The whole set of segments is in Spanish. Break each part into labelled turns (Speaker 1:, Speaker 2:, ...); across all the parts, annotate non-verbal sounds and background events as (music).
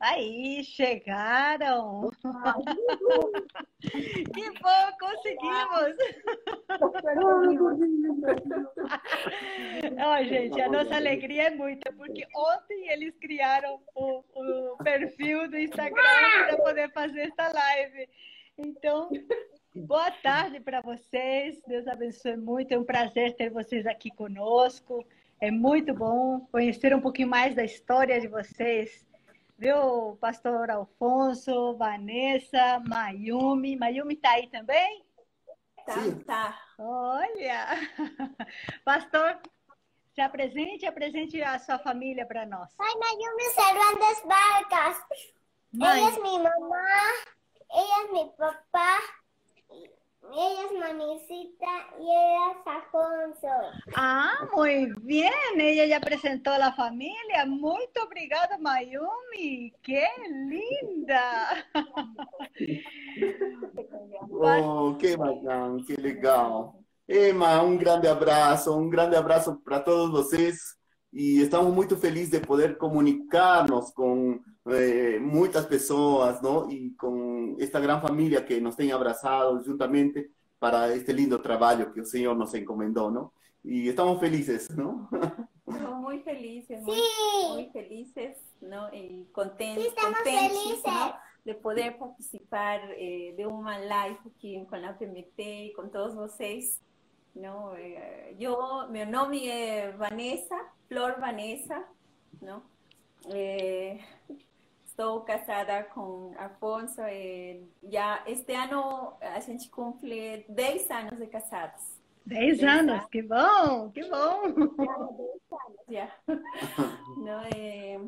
Speaker 1: Aí, chegaram! que bom, conseguimos! (laughs) oh, gente, a nossa alegria é muita, porque ontem eles criaram o, o perfil do Instagram para poder fazer esta live. Então, boa tarde para vocês, Deus abençoe muito, é um prazer ter vocês aqui conosco. É muito bom conhecer um pouquinho mais da história de vocês viu, pastor Alfonso, Vanessa, Mayumi. Mayumi está aí também?
Speaker 2: Tá, Sim. tá.
Speaker 1: Olha! (laughs) Pastor, se apresente, apresente a sua família para nós.
Speaker 3: Ai, Mayumi Cervantes Vargas. Mãe. Ela é minha mamãe, ela é meu papá, ella es Manicita y ella es Afonso.
Speaker 1: Ah, muy bien. Ella ya presentó a la familia. Muy obrigada, Mayumi. ¡Qué linda! (laughs)
Speaker 2: oh, qué bacán, qué legal. Emma, un grande abrazo, un grande abrazo para todos vocês. E estamos muito felizes de poder comunicarnos com eh, muitas pessoas, ¿no? E com esta gran família que nos tem abraçado juntamente para este lindo trabalho que o Senhor nos encomendou, ¿no? E estamos felizes, ¿no?
Speaker 4: Estamos muy felices, muy, sí. muy felices, ¿no? Y contentes, sí. De poder participar eh, de uma live aqui com a PMT e com todos vocês. ¿no? Eh, yo, mi nombre es Vanessa, Flor Vanessa, ¿no? Eh, estoy casada con Alfonso, eh, ya este año a gente cumple 10 años de casados.
Speaker 1: 10 años, qué bom, qué bom.
Speaker 4: Ya, (laughs) ¿no? Eh,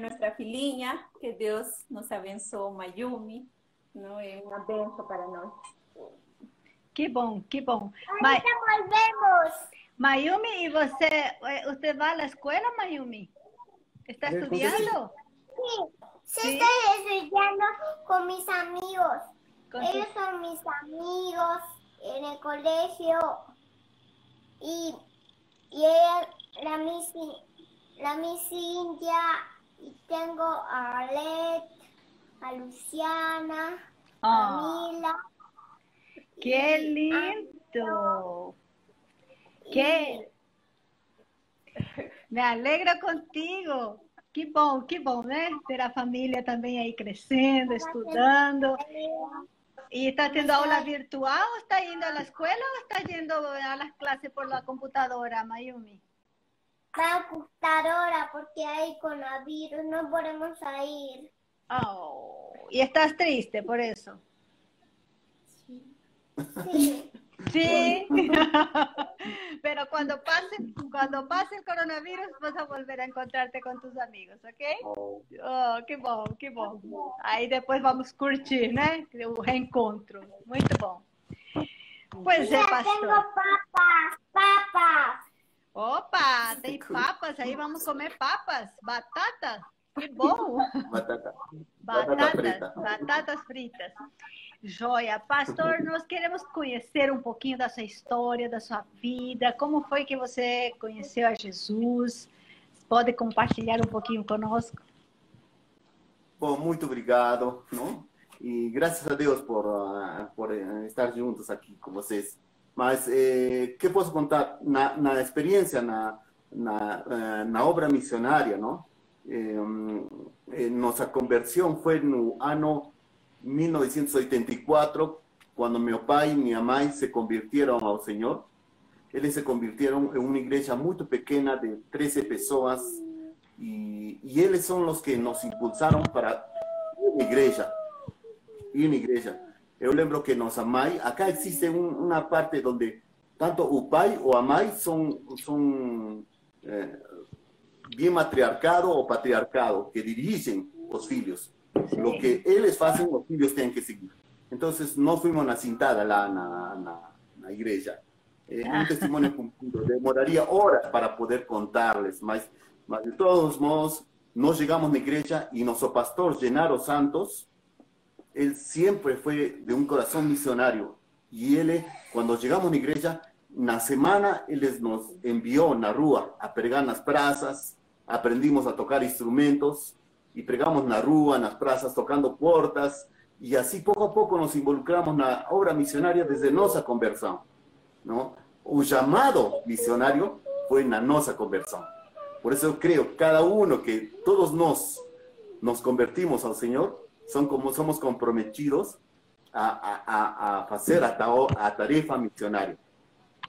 Speaker 4: nuestra filhinha, que Dios nos abençoe, Mayumi, ¿no? Es una benção para nosotros.
Speaker 1: Que bom, que bom.
Speaker 3: Ma... volvemos.
Speaker 1: Mayumi, ¿y você, usted va a la escuela, Mayumi? ¿Está estudiando?
Speaker 3: Sí, estoy estudiando con mis amigos. ¿Con Ellos tu... son mis amigos en el colegio. Y, y ella, la misi, la misi India, y tengo a Alet, a Luciana, oh. a Mila.
Speaker 1: ¡Qué lindo! ¡Qué! Me alegro contigo. Que bom, que bom, né? Ter a família também aí crescendo, estudando. E está tendo aula virtual? Está indo à escola ou está indo às classes por la computadora, Mayumi?
Speaker 3: La computadora, porque hay coronavirus, no podemos ir.
Speaker 1: Oh, ¿y estás triste por eso? Sí. Sí, (laughs) pero cuando pase, cuando pase el coronavirus vas a volver a encontrarte con tus amigos, ¿ok? Oh, qué bom, qué bom. Aí depois vamos curtir, né? O reencontro. Muito bom. Pois é, pastor.
Speaker 3: Tenho papas, papas.
Speaker 1: Opa, tem papas aí, vamos comer papas, batata. Que bom.
Speaker 2: Batata.
Speaker 1: Batatas, batatas fritas. Joia. Pastor, (laughs) nós queremos conhecer um pouquinho da sua história, da sua vida, como foi que você conheceu a Jesus? Pode compartilhar um pouquinho conosco?
Speaker 2: Bom, muito obrigado, não? E graças a Deus por, uh, por uh, estar juntos aqui com vocês. Mas, eh, que posso contar? Na, na experiência, na, na, uh, na obra missionária, não? Eh, nossa conversão foi no ano 1984, cuando mi papá y mi mamá se convirtieron al Señor, ellos se convirtieron en una iglesia muy pequeña de 13 personas y, y ellos son los que nos impulsaron para una iglesia, una iglesia. Yo lembro que nos amai, acá existe un, una parte donde tanto upai o amai son, son eh, bien matriarcado o patriarcado, que dirigen los hijos. Lo que ellos hacen, los hijos tienen que seguir. Entonces, no fuimos cintada la, la, la, iglesia. Eh, un ah. testimonio cumplido. Demoraría horas para poder contarles, mas, mas de todos modos, nos llegamos a la iglesia y nuestro pastor, Genaro Santos, él siempre fue de un corazón misionario. Y él, cuando llegamos a la iglesia, una semana, él nos envió a la rúa a pregar las plazas, aprendimos a tocar instrumentos, y pregamos rúa, en las plazas, tocando puertas, y así poco a poco nos involucramos en la obra misionaria desde nuestra conversión, ¿no? Un llamado misionario fue en la nuestra conversión. Por eso creo, cada uno que todos nos, nos convertimos al Señor, son como somos comprometidos a, a, a hacer a, a tarefa misionaria.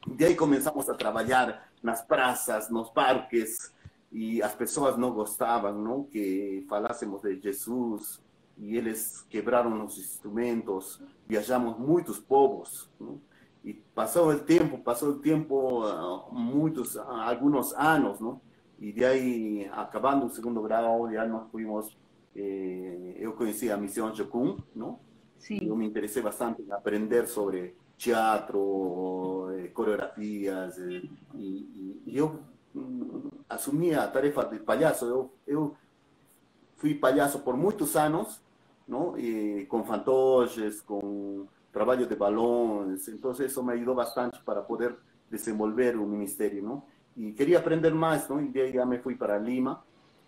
Speaker 2: De ahí comenzamos a trabajar nas praças, nos parques, e as pessoas não gostavam não, que falássemos de Jesus, e eles quebraram os instrumentos, viajamos muitos povos, não? e passou o tempo, passou o tempo, uh, muitos, uh, alguns anos, não? e de aí, acabando o segundo grau, já nós fomos, eh, eu conheci a missão Jocum, não? Sim. eu me interessei bastante em aprender sobre teatro, eh, coreografias, eh, y, yo mm, asumía tarefas de payaso. Yo, fui payaso por muchos años, ¿no? con fantoches, con trabajo de balones, entonces eso me ayudó bastante para poder desenvolver un ministerio, ¿no? Y quería aprender más, ¿no? Y de ahí ya me fui para Lima,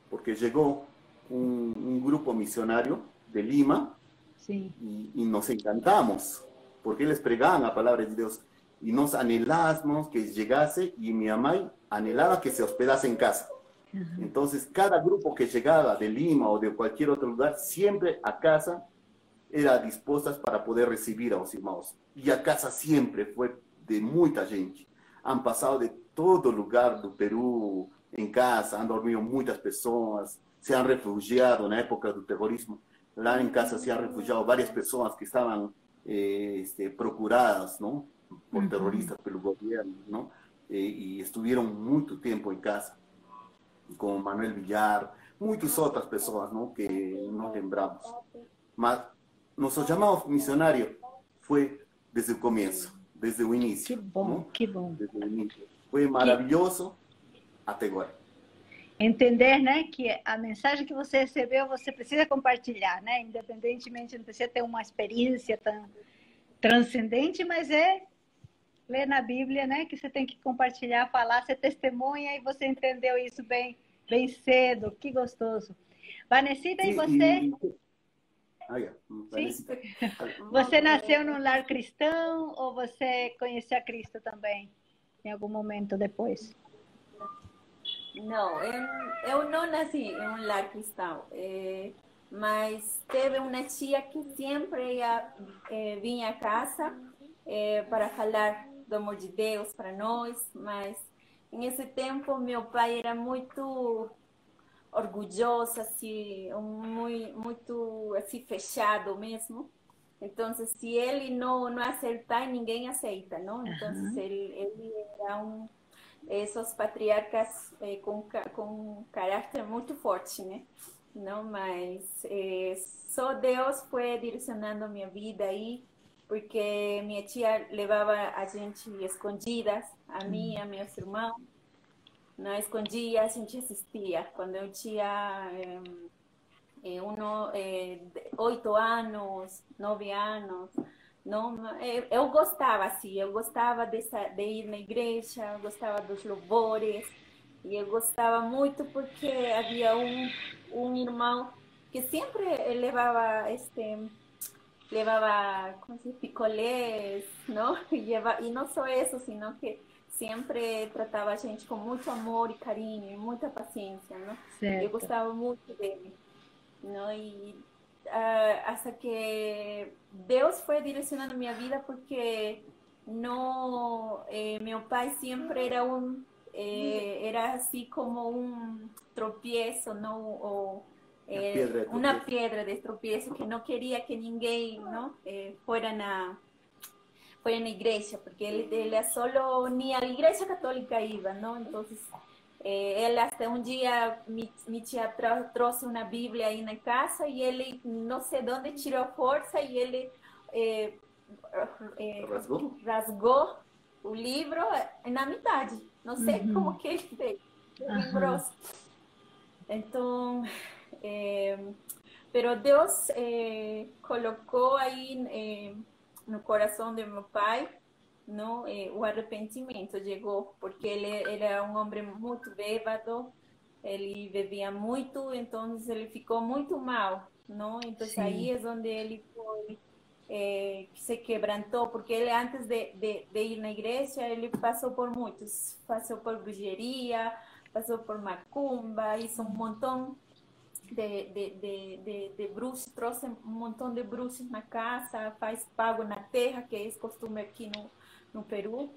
Speaker 2: porque llegó un, grupo misionario de Lima sí. y, y nos encantamos, porque les pregaban la palabra de Dios y nos anhelamos que llegase y mi mamá anhelaba que se hospedase en casa. Entonces, cada grupo que llegaba de Lima o de cualquier otro lugar, siempre a casa era dispuestas para poder recibir a los hermanos. Y a casa siempre fue de mucha gente. Han pasado de todo lugar del Perú en casa, han dormido muchas personas, se han refugiado en la época del terrorismo. Lá en casa se han refugiado varias personas que estaban eh, este, procuradas, ¿no? Por terroristas, por el gobierno, e estiveram muito tempo em casa, com Manuel Villar, muitas outras pessoas não, que não lembramos. Mas nosso chamado missionário foi desde o começo, desde o início.
Speaker 1: Que bom, que bom.
Speaker 2: Foi maravilhoso até agora.
Speaker 1: Entender, né, que a mensagem que você recebeu, você precisa compartilhar, né? Independentemente, não precisa ter uma experiência tão transcendente, mas é ler na Bíblia, né, que você tem que compartilhar, falar, ser testemunha, e você entendeu isso bem, bem cedo, que gostoso. Vanessida, e você?
Speaker 2: Ah, yeah. (laughs)
Speaker 1: Você nasceu num lar cristão ou você conheceu a Cristo também, em algum momento depois?
Speaker 4: Não, eu, não nasci em um lar cristão, é, mas teve uma tia que sempre ia, é, vinha a casa é, para falar do amor de Deus para nós, mas nesse tempo meu pai era muito orgulhoso, assim, muito, muito assim, fechado mesmo. Então, se ele não, não aceitar, ninguém aceita, não? Então, uhum. ele, ele era um esses patriarcas é, com, com caráter muito forte, né? Não, mas é, só Deus foi direcionando minha vida aí, porque minha tia levava a gente escondidas, a mim e a meus irmãos, não escondia, a gente assistia. Quando eu tinha é, um, oito anos, nove anos, não, eu, eu gostava, assim, eu gostava dessa, de ir na igreja, eu gostava dos louvores, e eu gostava muito porque havia um, um irmão que sempre levava este levava como se picolés, não? E, e não só isso, sino que sempre tratava a gente com muito amor e carinho, e muita paciência, não? Certo. Eu gostava muito dele, não? E uh, hasta que Deus foi direcionando minha vida porque no eh, meu pai sempre era um eh, era assim como um tropeço não ou eh, uma pedra de tropeço que não queria que ninguém não eh, fora na fora na igreja porque ele, ele só nem a igreja católica ia não então eh, ele até um dia me, me tinha trouxe uma Bíblia aí na casa e ele não sei de onde tirou força e ele eh, eh, rasgou? rasgou? o livro na metade. Não sei uhum. como que ele fez. Uhum. Então, eh, pero Deus eh, colocou aí eh, no coração de meu pai no, eh, o arrepentimiento llegó porque él era un hombre muy bébado ele bebia muito, então ele ficou muito mal, não? Então Sim. aí é onde ele foi é, se quebrantou, porque ele antes de, de, de, ir na igreja, ele passou por muitos, passou por bruxeria, passou por macumba, hizo um montão de, de, de, de, de bruxos, trouxe um montão de bruxos na casa, faz pago na terra, que é costume aqui no, no Peru,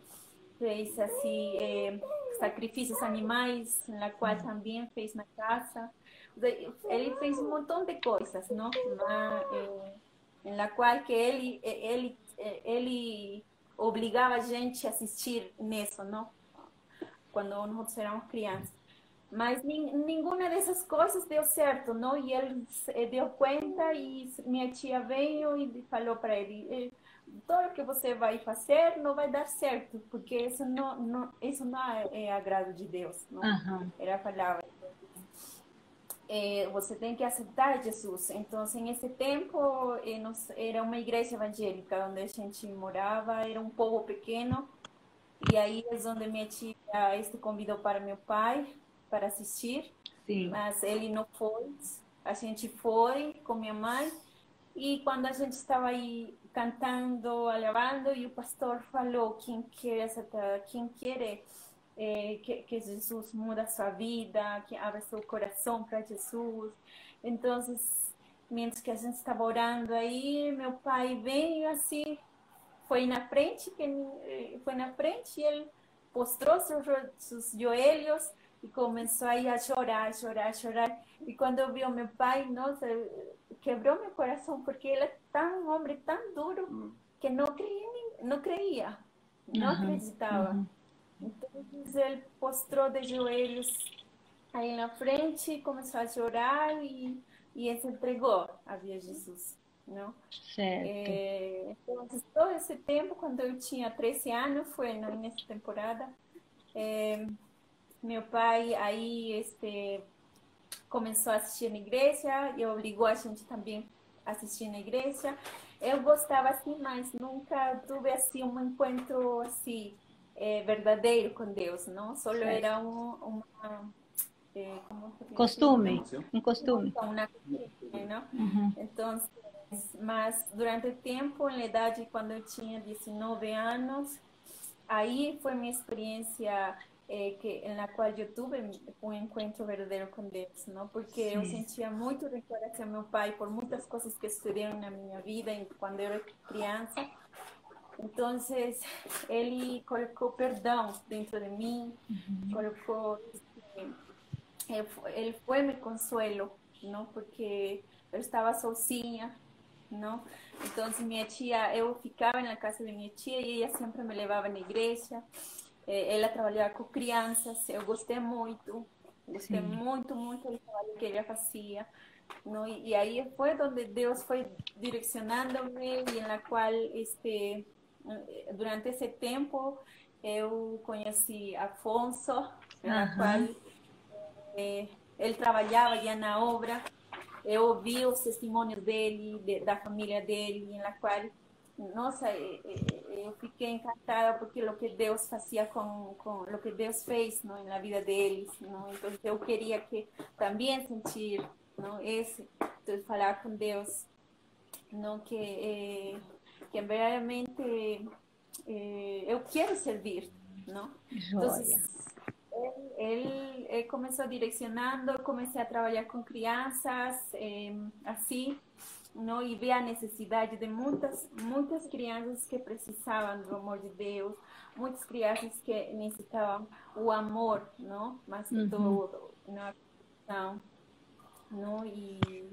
Speaker 4: fez assim, é, sacrifícios animais, na qual também fez na casa, ele fez um montão de coisas, não? Mas, é, la qual que ele ele ele obrigava a gente a assistir nisso, não? Quando nós éramos crianças. Mas nenhuma dessas coisas deu certo, não? E ele deu conta e minha tia veio e falou para ele: tudo que você vai fazer não vai dar certo, porque isso não, não isso não é, agrado de Deus, não? Uhum. Ela falava é, você tem que aceitar Jesus. Então, nesse tempo, era uma igreja evangélica onde a gente morava, era um povo pequeno, e aí é onde minha tia este convidou para meu pai para assistir, Sim. mas ele não foi. A gente foi com minha mãe, e quando a gente estava aí cantando, alabando, e o pastor falou: quem quer, quem quer é, que, que, Jesus muda a sua vida, que abre seu coração para Jesus. Então, menos que a gente estava orando aí, meu pai veio assim, foi na frente, eh, foi na frente e ele postrou seus, seus joelhos e começou aí a chorar, chorar, chorar. E quando eu vi o meu pai, nossa, quebrou meu coração, porque ele é tão um homem tão duro hum. que não creia, não creia, não uhum, acreditava. Uhum. Então ele postrou de joelhos aí na frente, começou a chorar e, e se entregou a via Jesus. Não?
Speaker 1: Certo. É,
Speaker 4: então, todo esse tempo, quando eu tinha 13 anos, foi nessa temporada, é, meu pai aí este, começou a assistir na igreja e obrigou a gente também a assistir na igreja. Eu gostava assim, mas nunca tive assim um encontro assim é, verdadeiro com Deus, não? Só era um, uma
Speaker 1: é, costume, um costume.
Speaker 4: Uma costume, não? Uhum. Então, mas durante o tempo, na idade quando eu tinha 19 anos, aí foi minha experiência é, que na qual eu tive um encontro verdadeiro com Deus, não? Porque Sim. eu sentia muito reconhecimento ao meu pai por muitas coisas que sucederam na minha vida quando eu era criança então, ele colocou perdão dentro de mim, uhum. colocou. Ele eh, foi meu consuelo, não? Porque eu estava sozinha, não? Então, minha tia, eu ficava na casa de minha tia e ela sempre me levava na igreja. Eh, ela trabalhava com crianças, eu gostei muito, gostei Sim. muito, muito do trabalho que ela fazia. não E aí foi onde Deus foi direcionando-me e na qual este durante esse tempo eu conheci Afonso, na qual é, ele trabalhava já na obra. Eu ouvi os testemunhos dele, de, da família dele, na qual, nossa, eu fiquei encantada porque o que Deus fazia com, com o que Deus fez não, na vida deles. Não? Então eu queria que também sentir não, esse, de falar com Deus, não que eh, que verdadeiramente eh, eu quero servir, não? Então, ele, ele, começou direcionando, comecei a trabalhar com crianças, eh, assim, não? E ver a necessidade de muitas, muitas crianças que precisavam do amor de Deus, muitas crianças que necessitavam o amor, não? Mas uhum. todo, não, não? E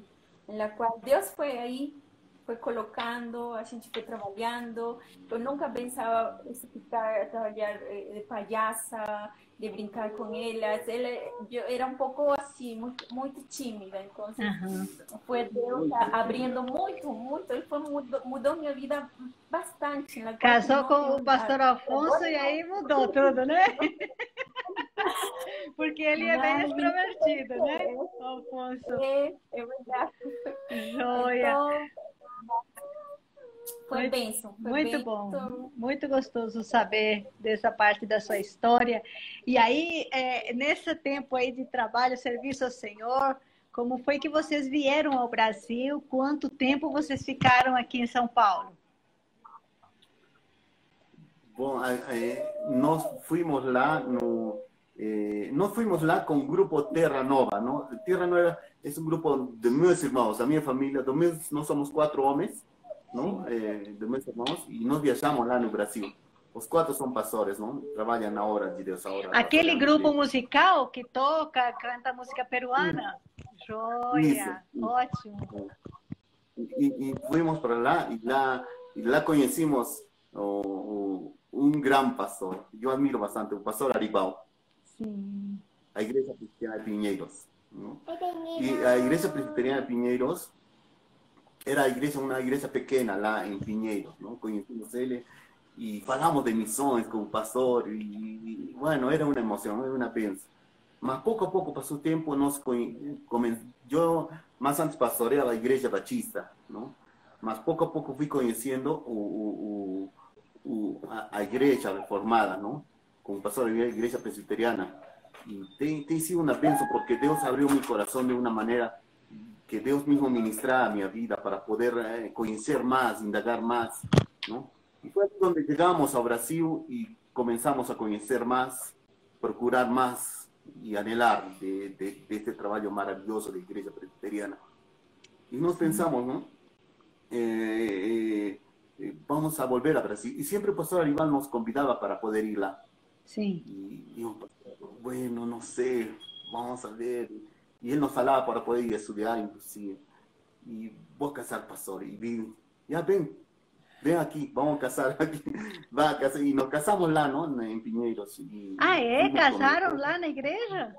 Speaker 4: na qual Deus foi aí foi colocando, a gente foi trabalhando. Eu nunca pensava ficar trabalhar eh, de palhaça, de brincar com elas. Ela, eu era um pouco assim, muito, muito tímida. Então, uhum. foi Deus abrindo muito, muito. Ele foi, mudou, mudou minha vida bastante.
Speaker 1: Casou com o pastor Alfonso e aí mudou tudo, né? (laughs) Porque ele é bem extrovertido, né, Alfonso?
Speaker 4: É, é verdade.
Speaker 1: Joia. Então,
Speaker 4: Foi muito, benção.
Speaker 1: Foi muito bem, bom. Muito gostoso saber dessa parte da sua história. E aí, é, nesse tempo aí de trabalho, serviço ao Senhor, como foi que vocês vieram ao Brasil? Quanto tempo vocês ficaram aqui em São Paulo?
Speaker 2: Bom, é, nós fomos lá no eh, nós fomos lá com o grupo Terra Nova, não? Terra Nova é um grupo de meus irmãos, a minha família, meus, nós somos quatro homens, não? Eh, de meus irmãos, e nós viajamos lá no Brasil. Os quatro são pastores, não? Trabalham na hora de Deus. Hora
Speaker 1: Aquele grupo musical que toca, canta música peruana? Joia, Isso. ótimo.
Speaker 2: E, e fomos para lá e lá, e lá conhecemos o, o, um grande pastor. Eu admiro bastante, o pastor Aribal. Sim. A Igreja Cristiana de Pinheiros. Não? E a Igreja Presbiteriana de Pinheiros era a igreja, uma igreja pequena lá em Pinheiros, não? Conhecemos ele e falamos de missões com o pastor e, e bueno, era uma emoção, era uma benção. Mas pouco a pouco passou o tempo, nós eu mais antes pastoreava a igreja batista, não? Mas pouco a pouco fui conhecendo o, o, o, a, a igreja reformada, não? como pastor iglesia presbiteriana. Y te, te sido una bendición porque Dios abrió mi corazón de una manera que Dios mismo ministraba a mi vida para poder eh, conocer más, indagar más, ¿no? Y fue donde llegamos a Brasil y comenzamos a conocer más, procurar más y anhelar de, de, de este trabajo maravilloso de Iglesia Presbiteriana. Y nos pensamos, ¿no? Eh, eh, vamos a volver a Brasil. Y siempre el pastor Aníbal nos convidaba para poder ir lá.
Speaker 1: Sí.
Speaker 2: Y yo, bueno, no sé, vamos a ver. Y él nos falaba para poder ir a estudiar, inclusive. Y voy a casar, pastor. Y vi, ya ven, ven aquí, vamos a casar (laughs) aquí. Va a casar. Y nos casamos lá, ¿no? En Piñeiros. Y,
Speaker 1: ah, ¿eh? ¿Casaron lá en la iglesia?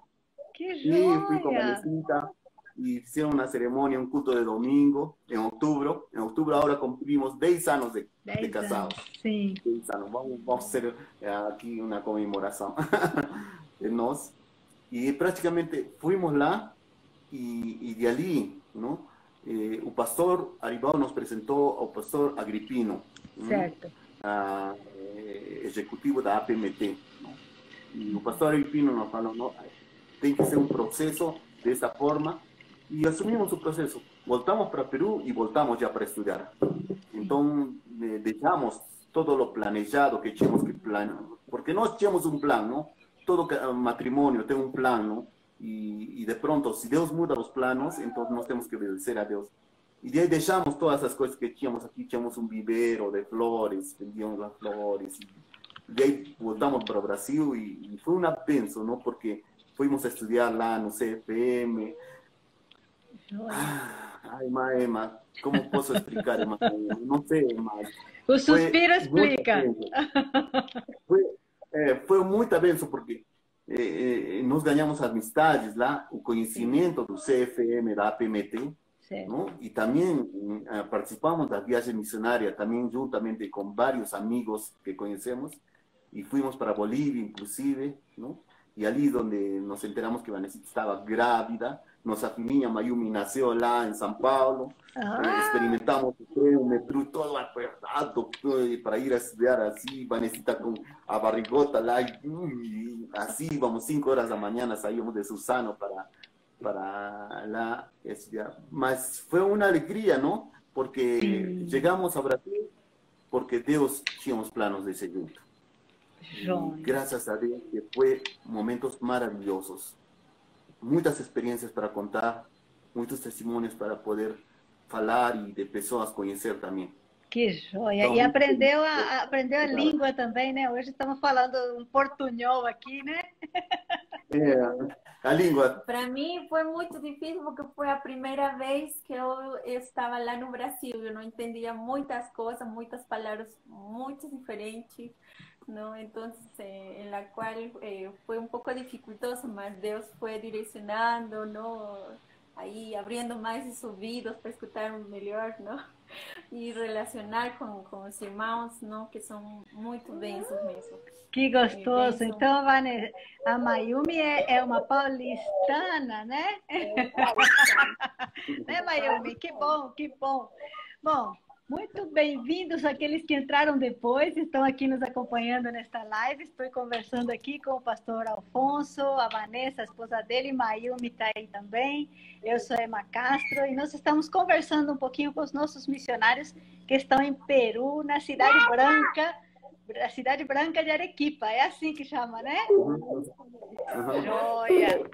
Speaker 1: ¡Qué joya! Sí, fui con
Speaker 2: Vanesita y hicieron una ceremonia, un culto de domingo en octubre. En octubre ahora cumplimos 10 años de, de casados.
Speaker 1: Sí.
Speaker 2: 10 años. Vamos, vamos, a hacer eh, aquí una conmemoración de (laughs) nos. Y prácticamente fuimos lá y, y de allí, ¿no? Eh, el pastor Aribao nos presentó al pastor Agripino,
Speaker 1: certo.
Speaker 2: Eh, ejecutivo da APMT. ¿no? Y el pastor Agripino nos falou, ¿no? Tem que ser un proceso de esta forma y asumimos su proceso. Voltamos para Perú y voltamos ya para estudiar. Entonces, eh, dejamos todo lo planeado que echemos que plan, porque no echemos un plan, ¿no? Todo matrimonio tiene un plan, ¿no? Y, y, de pronto, si Dios muda los planos, entonces nos tenemos que obedecer a Dios. Y de ahí dejamos todas esas cosas que echamos aquí, echamos un vivero de flores, vendíamos las flores. Y de ahí voltamos para Brasil y, y fue una penso, ¿no? Porque fuimos a estudiar lá no CFM, Ai, Maema, como posso explicar, Emma? (laughs) Não sei, mas...
Speaker 1: O suspiro explica. (laughs)
Speaker 2: Foi, é, foi muita benção, porque é, nós ganhamos amistades lá, o conhecimento do CFM, da APMT, não? e também participamos da viagem missionária, também juntamente com vários amigos que conhecemos, e fomos para Bolívia, inclusive, não? e ali onde nos enteramos que Vanessa estava grávida, nossa filhinha Mayumi nasceu lá em São Paulo, ah. experimentamos o metrô todo apertado para ir a estudar assim, Vanessa com a barrigota lá, e assim, vamos, 5 horas da manhã, saímos de Susano para, para lá estudar. Mas foi uma alegria, não? Porque Sim. chegamos a Brasil porque Deus tinha uns planos desse jeito. Gracias a Dios que fue momentos maravillosos. Muchas experiencias para contar, muitos testemunhos para poder falar e de pessoas conhecer também.
Speaker 1: Que joia! Então, e aprendeu a, aprendeu a língua também, né? Hoje estamos falando um portunhol aqui, né?
Speaker 2: É, a língua.
Speaker 4: Para mim foi muito difícil porque foi a primeira vez que eu estava lá no Brasil. Eu não entendia muitas coisas, muitas palavras muito diferentes. ¿No? Entonces, eh, en la cual eh, fue un poco dificultoso, más Dios fue direccionando, ¿no? Ahí abriendo más sus oídos para escuchar mejor, ¿no? (laughs) Y relacionar con, con os irmãos, ¿no? Que son muy benços mesmo.
Speaker 1: Que gostoso. Então, Vanessa, a Mayumi é, é uma paulistana, né? É, (laughs) né, Mayumi? Que bom, que bom. Bom, Muito bem-vindos aqueles que entraram depois, estão aqui nos acompanhando nesta live. Estou conversando aqui com o pastor Alfonso, a Vanessa, a esposa dele, Mayumi está aí também. Eu sou Emma Castro e nós estamos conversando um pouquinho com os nossos missionários que estão em Peru, na Cidade Branca, a Cidade Branca de Arequipa. É assim que chama, né? Joia!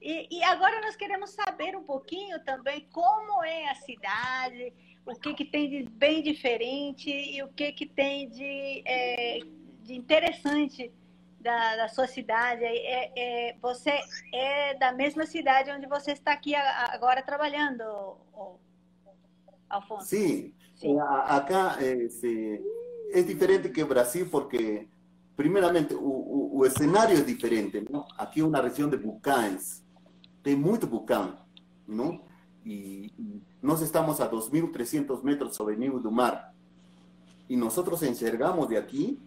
Speaker 1: E, e agora nós queremos saber um pouquinho também como é a cidade o que, que tem de bem diferente e o que, que tem de, é, de interessante da, da, sua cidade. É, é, você é da mesma cidade onde você está aqui agora trabalhando, Alfonso?
Speaker 2: Sim, Sim. acá é diferente que o Brasil porque, primeiramente, o, o, o escenário é diferente. Não? Aqui é uma região de vulcões, tem muito vulcão, não? Y, nos estamos a 2.300 metros sobre el nivel del mar. Y nosotros enxergamos de aquí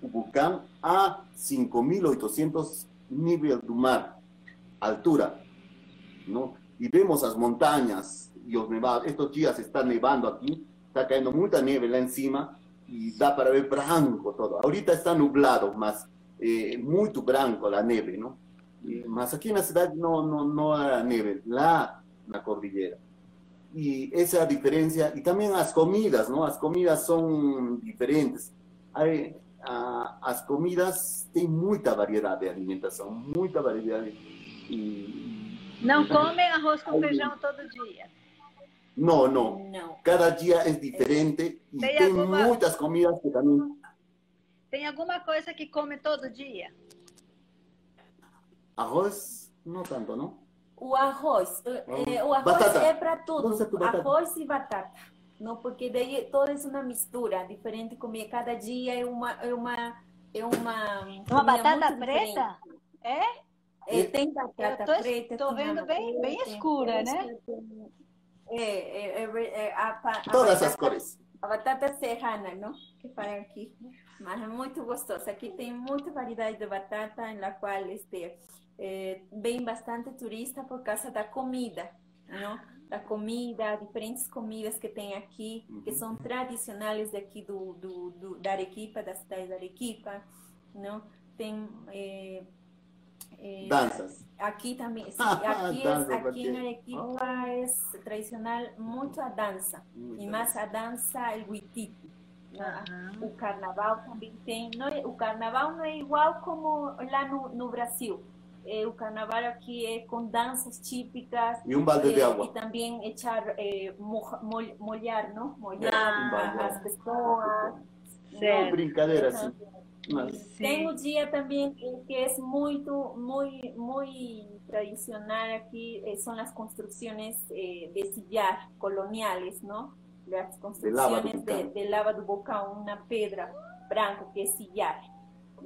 Speaker 2: un volcán a 5.800 nivel del mar, altura, ¿no? Y vemos las montañas y los nevados. Estos días está nevando aquí, está cayendo mucha nieve lá encima y da para ver branco todo. Ahorita está nublado, más eh, muy branco la nieve, ¿no? Más aquí en la ciudad no, no, no hay nieve. La la cordillera. Y esa diferencia, y también las comidas, ¿no? Las comidas son diferentes. Hay, uh, as comidas tem muita variedade de alimentação, muita variedade.
Speaker 1: E... Não comem arroz com feijão todo dia?
Speaker 2: Não, não. não. Cada dia é diferente e tem, tem alguma... muitas comidas que também.
Speaker 1: Tem alguma coisa que come todo dia?
Speaker 2: Arroz, não tanto, não?
Speaker 4: O arroz, é, o arroz batata. é para tudo, arroz e batata. Não, porque daí toda é uma mistura, diferente comer cada dia é uma é uma é uma
Speaker 1: uma batata preta, é?
Speaker 4: é? Tem batata
Speaker 1: tô,
Speaker 4: preta.
Speaker 1: Estou vendo bem bem escura, né?
Speaker 4: É, é, é, é a, a,
Speaker 2: Todas as cores.
Speaker 4: A batata serrana, não? Que fala aqui. Mas é muito gostosa. Aqui tem muita variedade de batata, na qual este eh, vem bastante turista por causa da comida, não? Da comida, diferentes comidas que tem aqui, que são tradicionais daqui do, do, do da Arequipa, da cidade da Arequipa, não? Tem eh,
Speaker 2: eh, danças.
Speaker 4: Aqui também, sim, (laughs) aqui, é, aqui em Arequipa oh. é tradicional muito a dança, muito e mais a dança, o huitito. Uhum. O carnaval também tem. Não é, o carnaval não é igual como lá no, no Brasil. Eh, o carnaval aquí es con danzas típicas.
Speaker 2: Y un balde de eh, agua.
Speaker 4: Y también echar, eh, mollar, ¿no? Mollar las personas.
Speaker 2: Sí. Brincadeira, sí.
Speaker 4: Tem um dia também que é muito, muito, muito tradicional aqui, são as construções de sillar coloniales, ¿no? Las construcciones de, de lava do bocão, una pedra branca que é sillar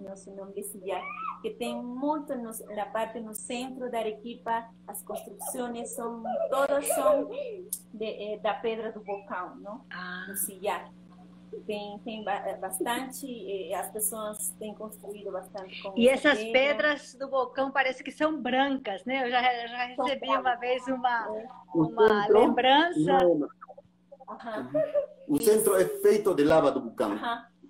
Speaker 4: nosso nome de cidade, que tem muito no, na parte no centro da Arequipa, as construções são, todas são de, eh, da pedra do vulcão, não? Ah. No Sillar. Tem, tem bastante, eh, as pessoas têm construído bastante com
Speaker 1: E essas pedra. pedras do vulcão parece que são brancas, né? Eu já, já recebi uma vez uma, uma lembrança.
Speaker 2: O centro é feito de lava do vulcão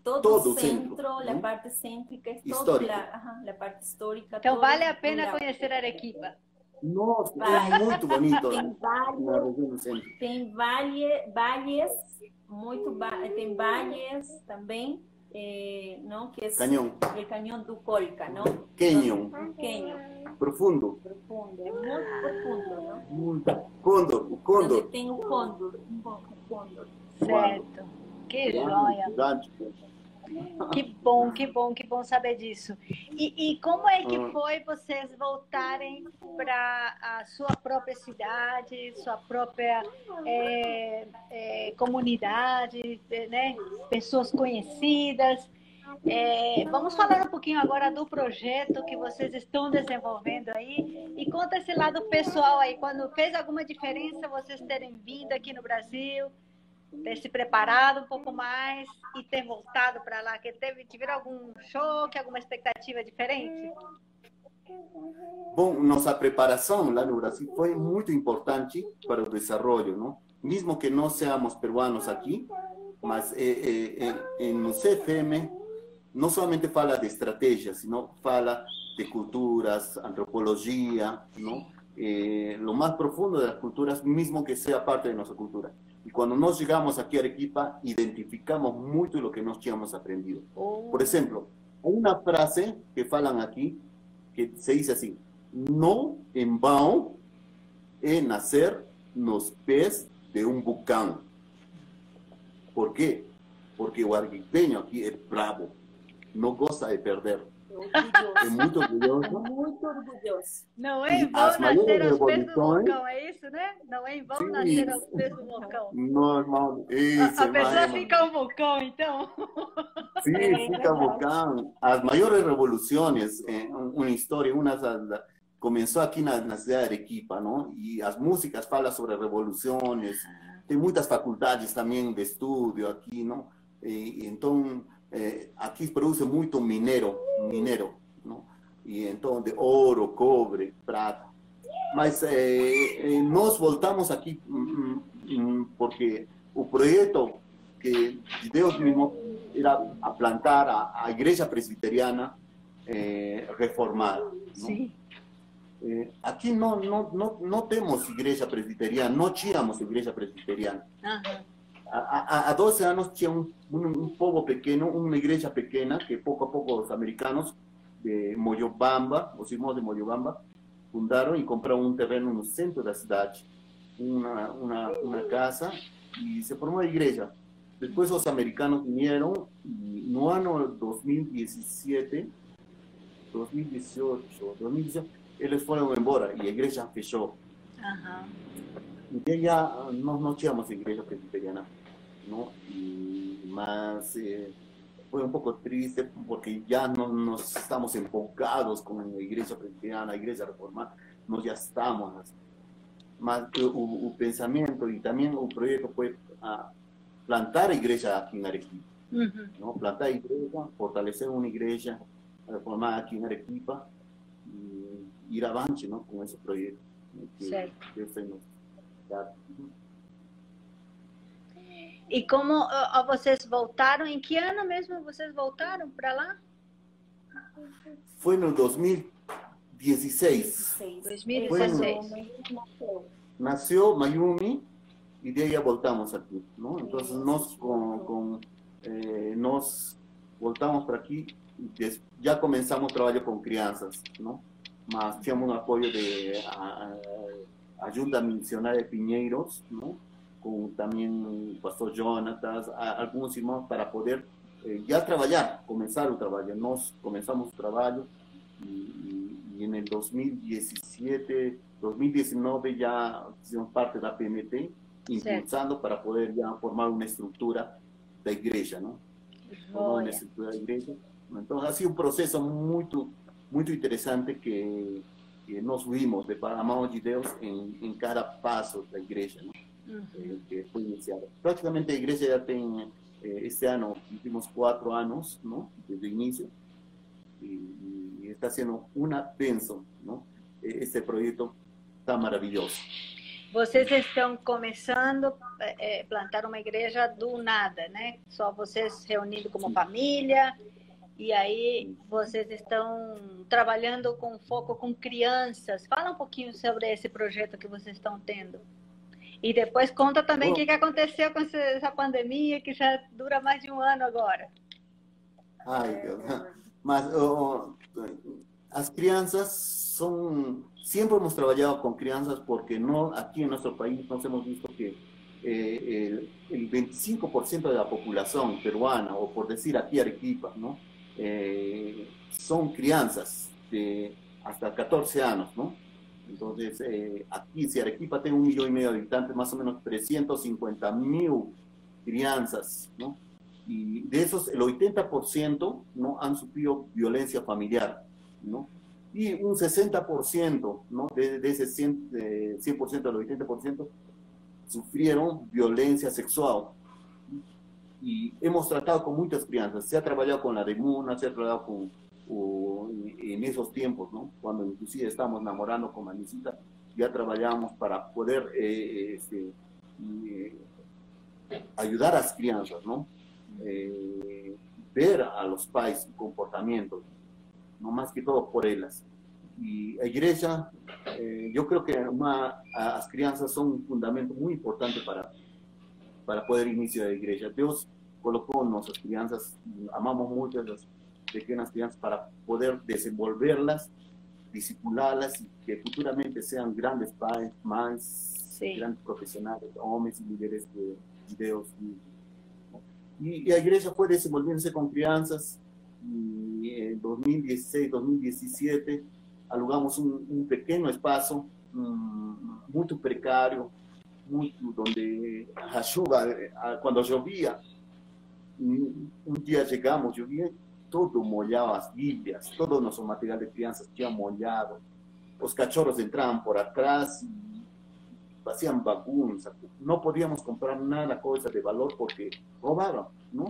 Speaker 4: todo, todo o centro, centro a parte cêntrica, é toda a, a, parte histórica.
Speaker 1: Então vale a pena conhecer Arequipa.
Speaker 2: Nossa, vale. é muito bonito.
Speaker 4: tem vale, tem vale, vales, muito tem vales também. Eh, não que é
Speaker 2: canhão.
Speaker 4: o canhão do Colca não?
Speaker 2: Canhão.
Speaker 4: Canhão.
Speaker 2: Profundo?
Speaker 4: Profundo é muito profundo não?
Speaker 2: Muito. Condor o condor
Speaker 4: tem o condor um condor
Speaker 1: certo. Que joia que bom, que bom, que bom saber disso. E, e como é que ah. foi vocês voltarem para a sua própria cidade, sua própria é, é, comunidade, né? pessoas conhecidas? É, vamos falar um pouquinho agora do projeto que vocês estão desenvolvendo aí e conta esse lado pessoal aí, quando fez alguma diferença vocês terem vindo aqui no Brasil, ter se preparado um pouco mais e ter voltado para lá? Que teve, tiveram algum choque, alguma expectativa diferente?
Speaker 2: Bom, nossa preparação lá no Brasil foi muito importante para o desenvolvimento, não? Mesmo que não seamos peruanos aqui, Mas eh, eh, en CFM no solamente fala de estrategias, sino fala de culturas, antropología, ¿no? Eh, lo más profundo de las culturas, mismo que sea parte de nuestra cultura. Y cuando nos llegamos aquí a Arequipa, identificamos mucho lo que nos hemos aprendido. Oh. Por ejemplo, hay una frase que falan aquí que se dice así, no en vão en nacer nos pés de un bucán. ¿Por qué? Porque el aquí es bravo, no goza de perder. É muito orgulhoso.
Speaker 4: Muito orgulhoso.
Speaker 1: Não é em vão nascer aos pés do vulcão, é isso, né? Não é em vão nascer aos pés do vulcão.
Speaker 2: Normal, isso.
Speaker 1: A, a pessoa fica um vulcão, então.
Speaker 2: Sim, fica um vulcão. As maiores revoluções, eh, uma história, uma começou aqui na, na cidade de Arequipa, não? E as músicas falam sobre revoluções. Tem muitas faculdades também de estudo aqui, não? E, então eh, aquí produce mucho minero, minero, ¿no? Y entonces oro, cobre, plata. Mas eh, eh, nos voltamos aquí mm, mm, porque el proyecto que Dios mismo era a plantar a, a igreja presbiteriana eh, reformada. Sí. Eh, aquí no, no, no, no tenemos iglesia presbiteriana, no tínhamos iglesia presbiteriana. A, a, 12 años tinha un, un, un, povo pequeno, una iglesia pequeña que poco a poco los americanos de Moyobamba, los irmãos de Moyobamba, fundaron y compraron un terreno en el centro de la ciudad, una, una, una casa, y se formó la iglesia. Después los americanos vinieron y no año 2017, 2018, 2018, ellos fueron embora y la iglesia fechó. Ajá. Y ya no, no teníamos iglesia presbiteriana. ¿No? Y más eh, fue un poco triste porque ya no nos estamos enfocados con la iglesia presbiteriana, la iglesia reformada, no ya estamos más un pensamiento y también un proyecto fue a plantar iglesia aquí en Arequipa, ¿no? Plantar iglesia, fortalecer una iglesia reformada aquí en Arequipa y ir avance, ¿no? Con ese proyecto. Que,
Speaker 1: E como uh, vocês voltaram? Em que ano mesmo vocês voltaram para lá?
Speaker 2: Foi no 2016.
Speaker 1: 2016.
Speaker 2: Nasceu Mayumi e daí já voltamos aqui, não? Então nós com, com eh, nós voltamos para aqui e já começamos trabalho com crianças, não? Mas tínhamos um apoio de a, a ajuda missionária de Pinheiros, não? Con también el pastor Jonathan, algunos hermanos para poder eh, ya trabajar, comenzar el trabajo. Nos comenzamos el trabajo y, y, en el 2017, 2019 ya hicimos parte de la PMT, impulsando para poder ya formar una estructura de iglesia, ¿no? Una estructura de iglesia. Entonces ha sido un proceso muy, muy interesante que, que nos vimos de Panamá de Dios en, en cada paso de la iglesia, Eh, eh, que foi iniciada. Praticamente a igreja já tem, eh, esse ano, últimos quatro anos, não? desde o início, e, e está sendo uma bênção. Não? Esse projeto está maravilhoso.
Speaker 1: Vocês estão começando a é, plantar uma igreja do nada, né? Só vocês reunidos como Sim. família, e aí vocês estão trabalhando com foco com crianças. Fala um pouquinho sobre esse projeto que vocês estão tendo. E depois conta também o que, que aconteceu com essa pandemia, que já dura mais de um ano agora.
Speaker 2: Ai, Deus. Mas oh, as crianças são. Sempre hemos trabalhado com crianças porque no, aqui em nosso país nós hemos visto que eh, el, el, 25% de la población peruana, o por decir aquí Arequipa, ¿no? Eh, son crianzas de hasta 14 años, ¿no? Entonces, eh, aquí, si Arequipa tiene un millón y medio de habitantes, más o menos 350 mil crianzas, ¿no? Y de esos, el 80% ¿no? han sufrido violencia familiar, ¿no? Y un 60%, ¿no? De, de ese 100%, 100 al 80% sufrieron violencia sexual. Y hemos tratado con muchas crianzas. Se ha trabajado con la DEMUNA, se ha trabajado con o en esos tiempos, ¿no? Cuando inclusive estamos enamorando con Manicita, ya trabajamos para poder eh, este, eh, ayudar a las crianças, ¿no? Eh, ver a los pais comportamientos, no más que todo por ellas. Y la iglesia, eh, yo creo que una, las crianças son un fundamento muy importante para, para poder iniciar la iglesia. Dios colocó nuestras crianças, amamos mucho a las pequeñas crianças para poder desenvolverlas, disipularlas y que futuramente sean grandes pais, más grandes profesionales, hombres y líderes de, Deus. E, e a igreja foi desenvolvendo-se com crianças. E em 2016, 2017, alugamos um, um pequeno espaço, um, muito precário, muito onde a chuva, quando chovia, um dia chegamos, chovia, todo molhava as bíblias, todo nosso material de crianças tinha molhado. Os cachorros entravam por atrás hacían bagunza, no podíamos comprar nada, cosa de valor porque robaban, ¿no?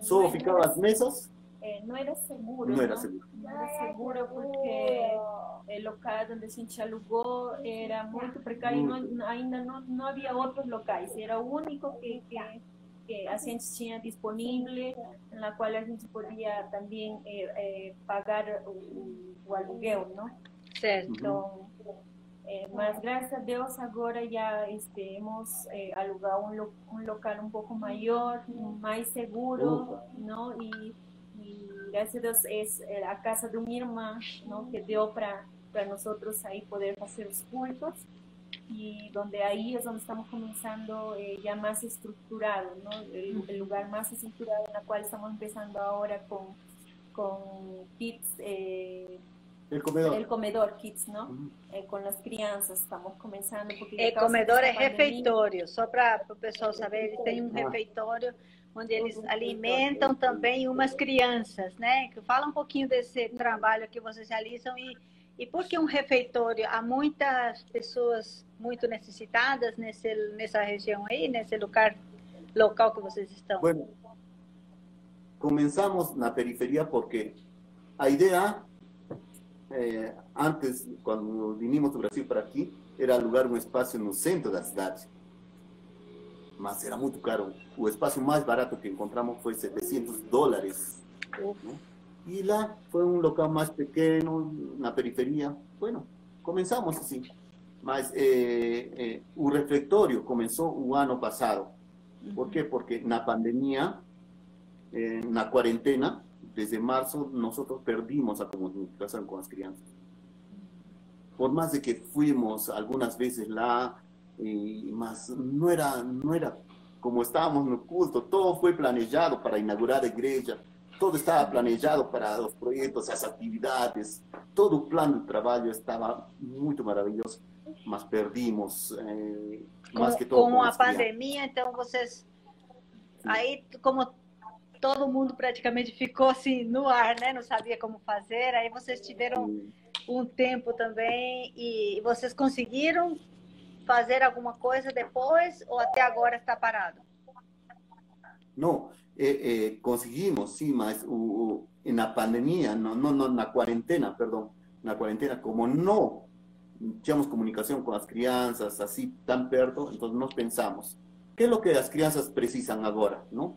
Speaker 2: Solo ficaban las mesas.
Speaker 4: Eh, no era seguro. No, era seguro. No era seguro porque el local donde se alugó era muy precario y no, ainda no, no, había otros locales, era el único que, que, que a gente tenía disponible, en la cual la gente podía también eh, eh, pagar o, aluguel, ¿no?
Speaker 1: Certo.
Speaker 4: Eh, mas gracias a Dios ahora ya este, hemos eh, alugado un, un, local un poco mayor, más seguro, ¿no? Y, gracias a Dios es eh, la casa de un hermano, ¿no? Que dio para nosotros ahí poder hacer los cultos y donde ahí es donde estamos comenzando ya más estructurado, ¿no? El, lugar más estructurado en la cual estamos empezando ahora con, con kits
Speaker 2: el comedor.
Speaker 4: El comedor kids, ¿no? Eh, con las crianças, estamos começando.
Speaker 1: O comedor é refeitório, só para o pessoal saber, ele tem um refeitório onde eles alimentam também umas crianças, né? Fala um pouquinho desse trabalho que vocês realizam e, e por que um refeitório? Há muitas pessoas muito necessitadas nesse, nessa região aí, nesse lugar local que vocês estão?
Speaker 2: Bueno, começamos na periferia porque a ideia eh, antes, cuando vinimos de Brasil para aquí, era alugar un espacio en el centro de la ciudad. Mas era muy caro. El espacio más barato que encontramos fue 700 dólares. Y la fue un local más pequeño, la periferia. Bueno, comenzamos así. Mas eh, eh, un reflectorio comenzó el año pasado. ¿Por qué? Porque en la pandemia, en la cuarentena, desde marzo nosotros perdimos la comunicación con las crianças. Por más de que fuimos algunas veces la, y más no era, no era como estábamos en el culto, todo fue planeado para inaugurar iglesia, todo estaba planeado para los proyectos, las actividades, todo el plan de trabajo estaba muy maravilloso, mas perdimos eh, más que todo.
Speaker 1: Con la pandemia, entonces vocês, ahí como todo mundo praticamente ficou assim no ar, né? Não sabia como fazer. Aí vocês tiveram um tempo também e vocês conseguiram fazer alguma coisa depois ou até agora está parado?
Speaker 2: Não, eh, eh, conseguimos, sim, mas o, o, na pandemia, não, não, não, na quarentena, perdão, na quarentena, como não tínhamos comunicação com as crianças assim tão perto, então nós pensamos, o que é o que as crianças precisam agora, não?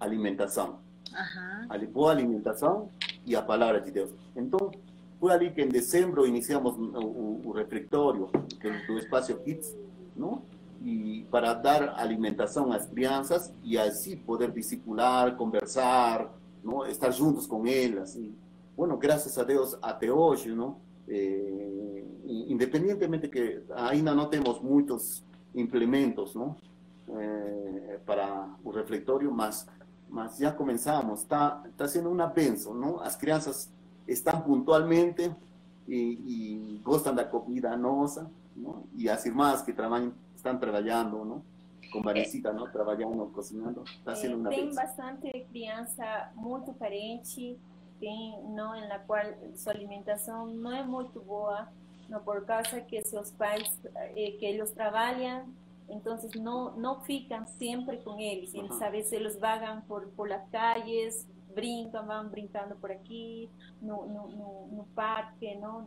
Speaker 2: alimentação. Uhum. Boa alimentação e a palavra de Deus. Então, foi ali que em dezembro iniciamos o, o refeitório do, do Espaço Kids, não? E para dar alimentação às crianças e assim poder discipular, conversar, não? estar juntos com elas. E, bueno, graças a Deus, até hoje, não? Eh, independentemente que ainda não temos muitos implementos, não? Eh, para o refeitório, mas mas ya comenzamos, está, está siendo una benção, ¿no? Las crianças están puntualmente y, y gostam da comida nossa, ¿no? Y as irmãs que trabalham, están trabajando, ¿no? Com Vanesita, ¿no? Trabalhando, cocinando, está sendo uma
Speaker 4: Tem bastante criança muito carente, tem, não, la qual sua alimentação não é muito boa, não por causa que seus pais, eh, que eles trabalham, entonces no, no fican siempre con ellos, ellos a veces los vagan por, por las calles, brincan, van brincando por aquí, no, no, no, no parque, ¿no?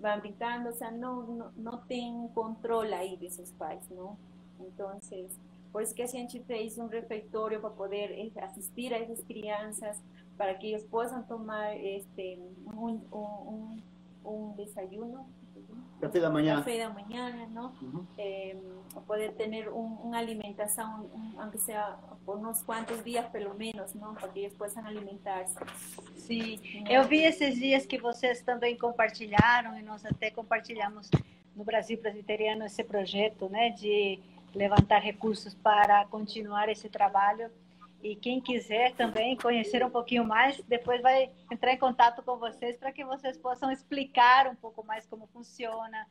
Speaker 4: Van brincando, o sea, no, no, no tienen control ahí de sus pais, ¿no? Entonces, Por isso que a gente fez um refeitório para poder eh, assistir a essas crianças, para que eles possam tomar este, um, um, um desayuno
Speaker 2: Café da manhã.
Speaker 4: Café da manhã, não? Uhum. É, poder ter um, uma alimentação, um, aunque seja por uns quantos dias pelo menos, não? Para que eles possam alimentar-se.
Speaker 1: Sim, eu vi esses dias que vocês também compartilharam e nós até compartilhamos no Brasil Presbiteriano esse projeto, né, de levantar recursos para continuar esse trabalho e quem quiser também conhecer um pouquinho mais, depois vai entrar em contato com vocês para que vocês possam explicar um pouco mais como funciona.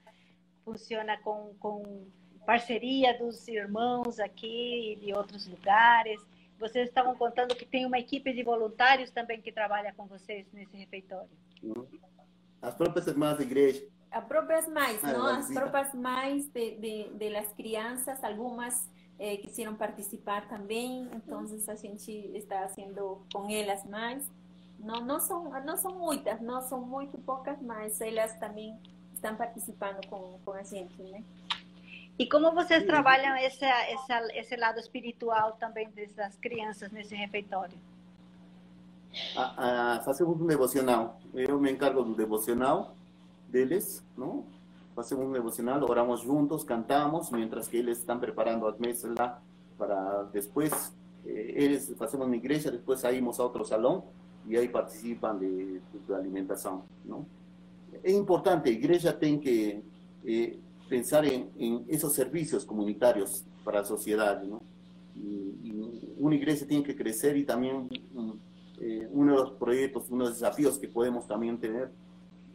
Speaker 1: Funciona com, com parceria dos irmãos aqui e de outros lugares. Vocês estavam contando que tem uma equipe de voluntários também que trabalha com vocês nesse refeitório.
Speaker 2: As próprias irmãs da igreja.
Speaker 4: As próprias mães, ah, não? As próprias mães de, de, de las crianças, algumas eh, quisieron participar también, entonces a gente está haciendo con elas mais. Não, não são, não são muitas, não são muito poucas, mas elas também estão participando com, com a gente, né?
Speaker 1: E como vocês trabalham esse, esse, esse lado espiritual também das crianças nesse refeitório?
Speaker 2: Ah, ah, fazemos um devocional. Eu me encargo do devocional deles, não? Hacemos un devocional, oramos juntos, cantamos, mientras que ellos están preparando a mesa para después, eh, ellos hacemos una iglesia, después salimos a otro salón y ahí participan de, de alimentación, ¿no? Es importante, la iglesia tiene que eh, pensar en, en, esos servicios comunitarios para la sociedad, ¿no? Y, y, una iglesia tiene que crecer y también eh, uno de los proyectos, uno de los desafíos que podemos también tener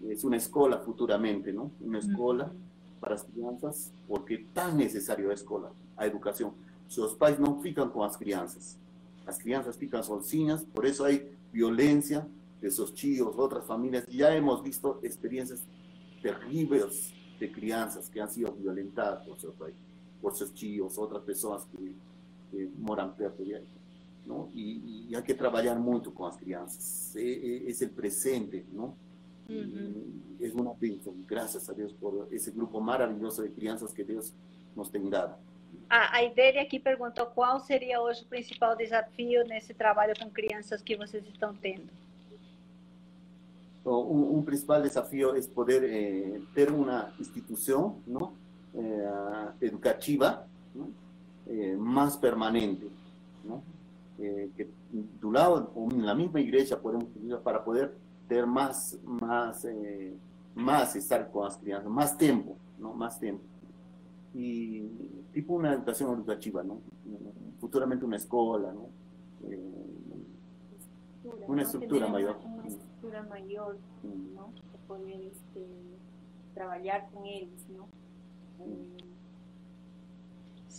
Speaker 2: es una escuela futuramente, ¿no? Una escuela para las crianças, porque tan necesario es escuela, a educación. Si los pais no fican con las crianças, las crianças fican sozinhas, por eso hay violencia de esos chicos, otras familias. Ya hemos visto experiencias terribles de crianças que han sido violentadas por sus, por sus chicos, otras personas que, que moran perto de ahí. ¿no? Y, y, hay que trabajar mucho con las crianças. Es, e, es el presente, ¿no? Es una bendición. Gracias a Dios por ese grupo maravilloso de crianças que Deus nos tem dado.
Speaker 1: A, a Ideia aqui perguntou qual seria hoje o principal desafio nesse trabalho com crianças que vocês estão tendo.
Speaker 2: Um, um principal desafio é poder eh, ter uma instituição não, eh, educativa não, eh, mais permanente. Não? que do lado, na mesma igreja, podemos para poder ter más, más, eh, más estar con las crianças, más tiempo, ¿no? Más tiempo. Y tipo una educación educativa, ¿no? Futuramente una escuela, ¿no? Eh, una estructura mayor.
Speaker 4: Una estructura mayor, ¿no? poder este, trabajar con ellos, ¿no? Eh,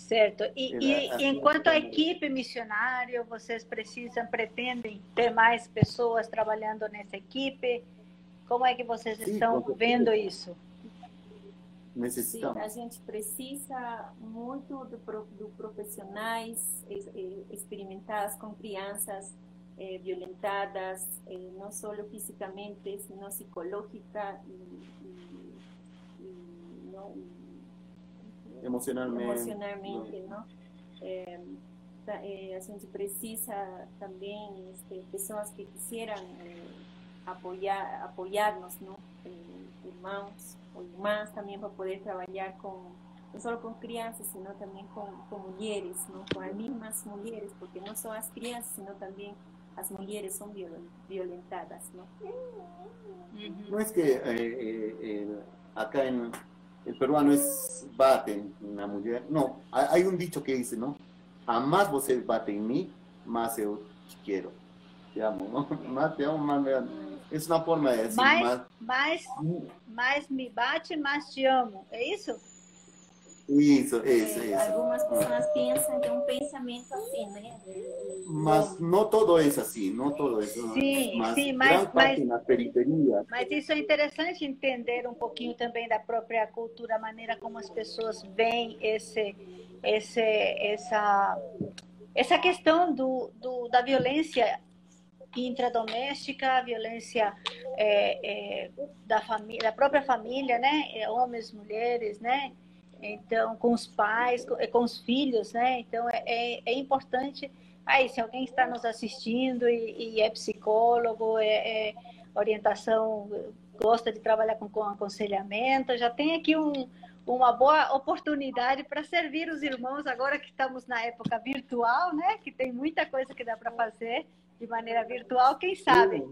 Speaker 1: Certo. E, e, e enquanto a equipe missionária, vocês precisam, pretendem ter mais pessoas trabalhando nessa equipe? Como é que vocês Sim, estão vendo isso?
Speaker 4: Necessitamos. Sim, a gente precisa muito do, do profissionais experimentados com crianças eh, violentadas, eh, não só fisicamente, sino psicológica e, e, e, não,
Speaker 2: emocionalmente.
Speaker 4: Emocionalmente, ¿no? Eh, eh, a gente precisa também este, pessoas que quisieran eh, apoyar, apoyarnos, ¿no? Eh, irmãos o irmãs também para poder trabalhar com não só com crianças, sino também com, com mulheres, não? com as mesmas mulheres, porque não só as crianças, sino também as mulheres são violentadas. Não,
Speaker 2: não é que eh, eh, acá em el peruano es bate una mujer. No, hay un dicho que dice, ¿no? A más vos bate en mí, más yo quiero. Te amo, ¿no? (laughs) Más te amo, más me amo. Es una forma de decir.
Speaker 1: Mais, más, mais, mais me bate, más te amo. ¿É isso?
Speaker 2: Isso, isso,
Speaker 4: isso. Algumas pessoas pensam que é um pensamento assim, né?
Speaker 2: Mas não todo é assim, não todo é assim.
Speaker 1: Sim, mas sim, mas, mas, na periferia. Mas isso é interessante entender um pouquinho também da própria cultura, a maneira como as pessoas veem esse, esse, essa, essa questão do, do, da violência intradoméstica, a violência é, é, da família, da própria família, né? Homens, mulheres, né? Então com os pais, com, com os filhos, né? Então é, é, é, importante. Aí, se alguém está nos assistindo e, e é psicólogo, é, é, orientação, gosta de trabalhar com, com aconselhamento, já tem aqui um, uma boa oportunidade para servir os irmãos agora que estamos na época virtual, né? Que tem muita coisa que dá para fazer de maneira virtual, quem sabe?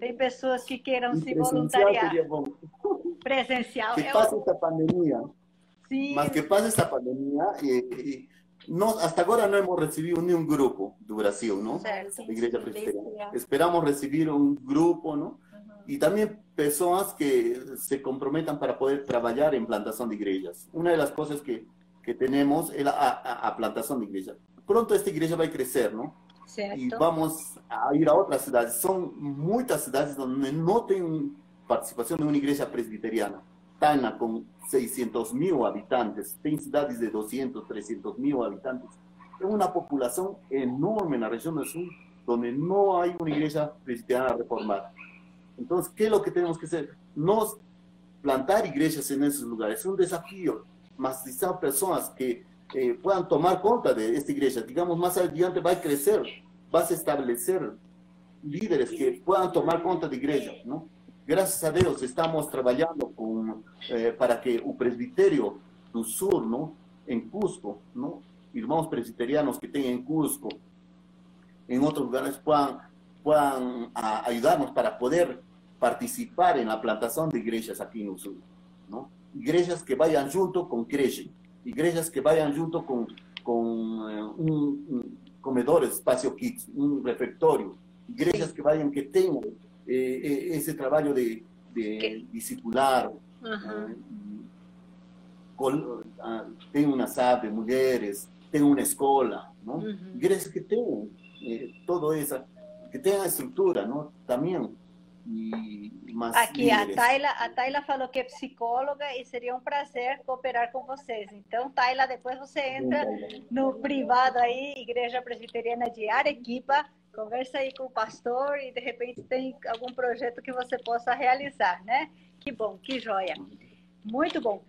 Speaker 1: Tem pessoas que queiram se voluntariar. Presencial.
Speaker 2: Que pase esta pandemia. Sim. Mas que pase esta pandemia. E, no, hasta agora não hemos recebido nenhum grupo do Brasil, não?
Speaker 1: Certo.
Speaker 2: Da Igreja Presbiteriana. Esperamos receber um grupo, não? y también personas que se comprometan para poder trabajar en plantación de iglesias. Una de las cosas que, que tenemos es la a, a plantación de iglesias. Pronto esta iglesia va a crecer, ¿no? Y vamos a ir a otras ciudades. Son muchas ciudades donde no tienen participación de una iglesia presbiteriana. Tana con 600 mil habitantes, tiene ciudades de 200, 300 mil habitantes. Es una población enorme en la región del sur donde no hay una iglesia presbiteriana reformada. Entonces, ¿qué es lo que tenemos que hacer? No plantar iglesias en esos lugares. Es un desafío. Necesitamos personas que eh, puedan tomar cuenta de esta iglesia. Digamos, más adelante va a crecer, va a establecer líderes que puedan tomar cuenta de iglesia, ¿no? Gracias a Dios estamos trabajando con, eh, para que el presbiterio del sur, ¿no? En Cusco, ¿no? Hermanos presbiterianos que tengan en Cusco, en otros lugares puedan puedan ayudarnos para poder participar en la plantación de iglesias aquí en el sur. ¿no? Iglesias que vayan junto con creche, iglesias que vayan junto con, con eh, un, comedor, espacio kids, un refectorio, iglesias que vayan, que tengan eh, eh, ese trabajo de, de discipular, ah, tengan una sala de mujeres, tengan una escuela, ¿no? Iglesias que tengan todo eso que tenha estrutura, não? Também. E,
Speaker 1: Aqui, a Tayla, a Tayla falou que é psicóloga e seria um prazer cooperar com vocês. Então, Tayla, depois você entra no privado aí, Igreja Presbiteriana de Arequipa, conversa aí com o pastor e de repente tem algum projeto que você possa realizar, né? Que bom, que joia. Muito bom.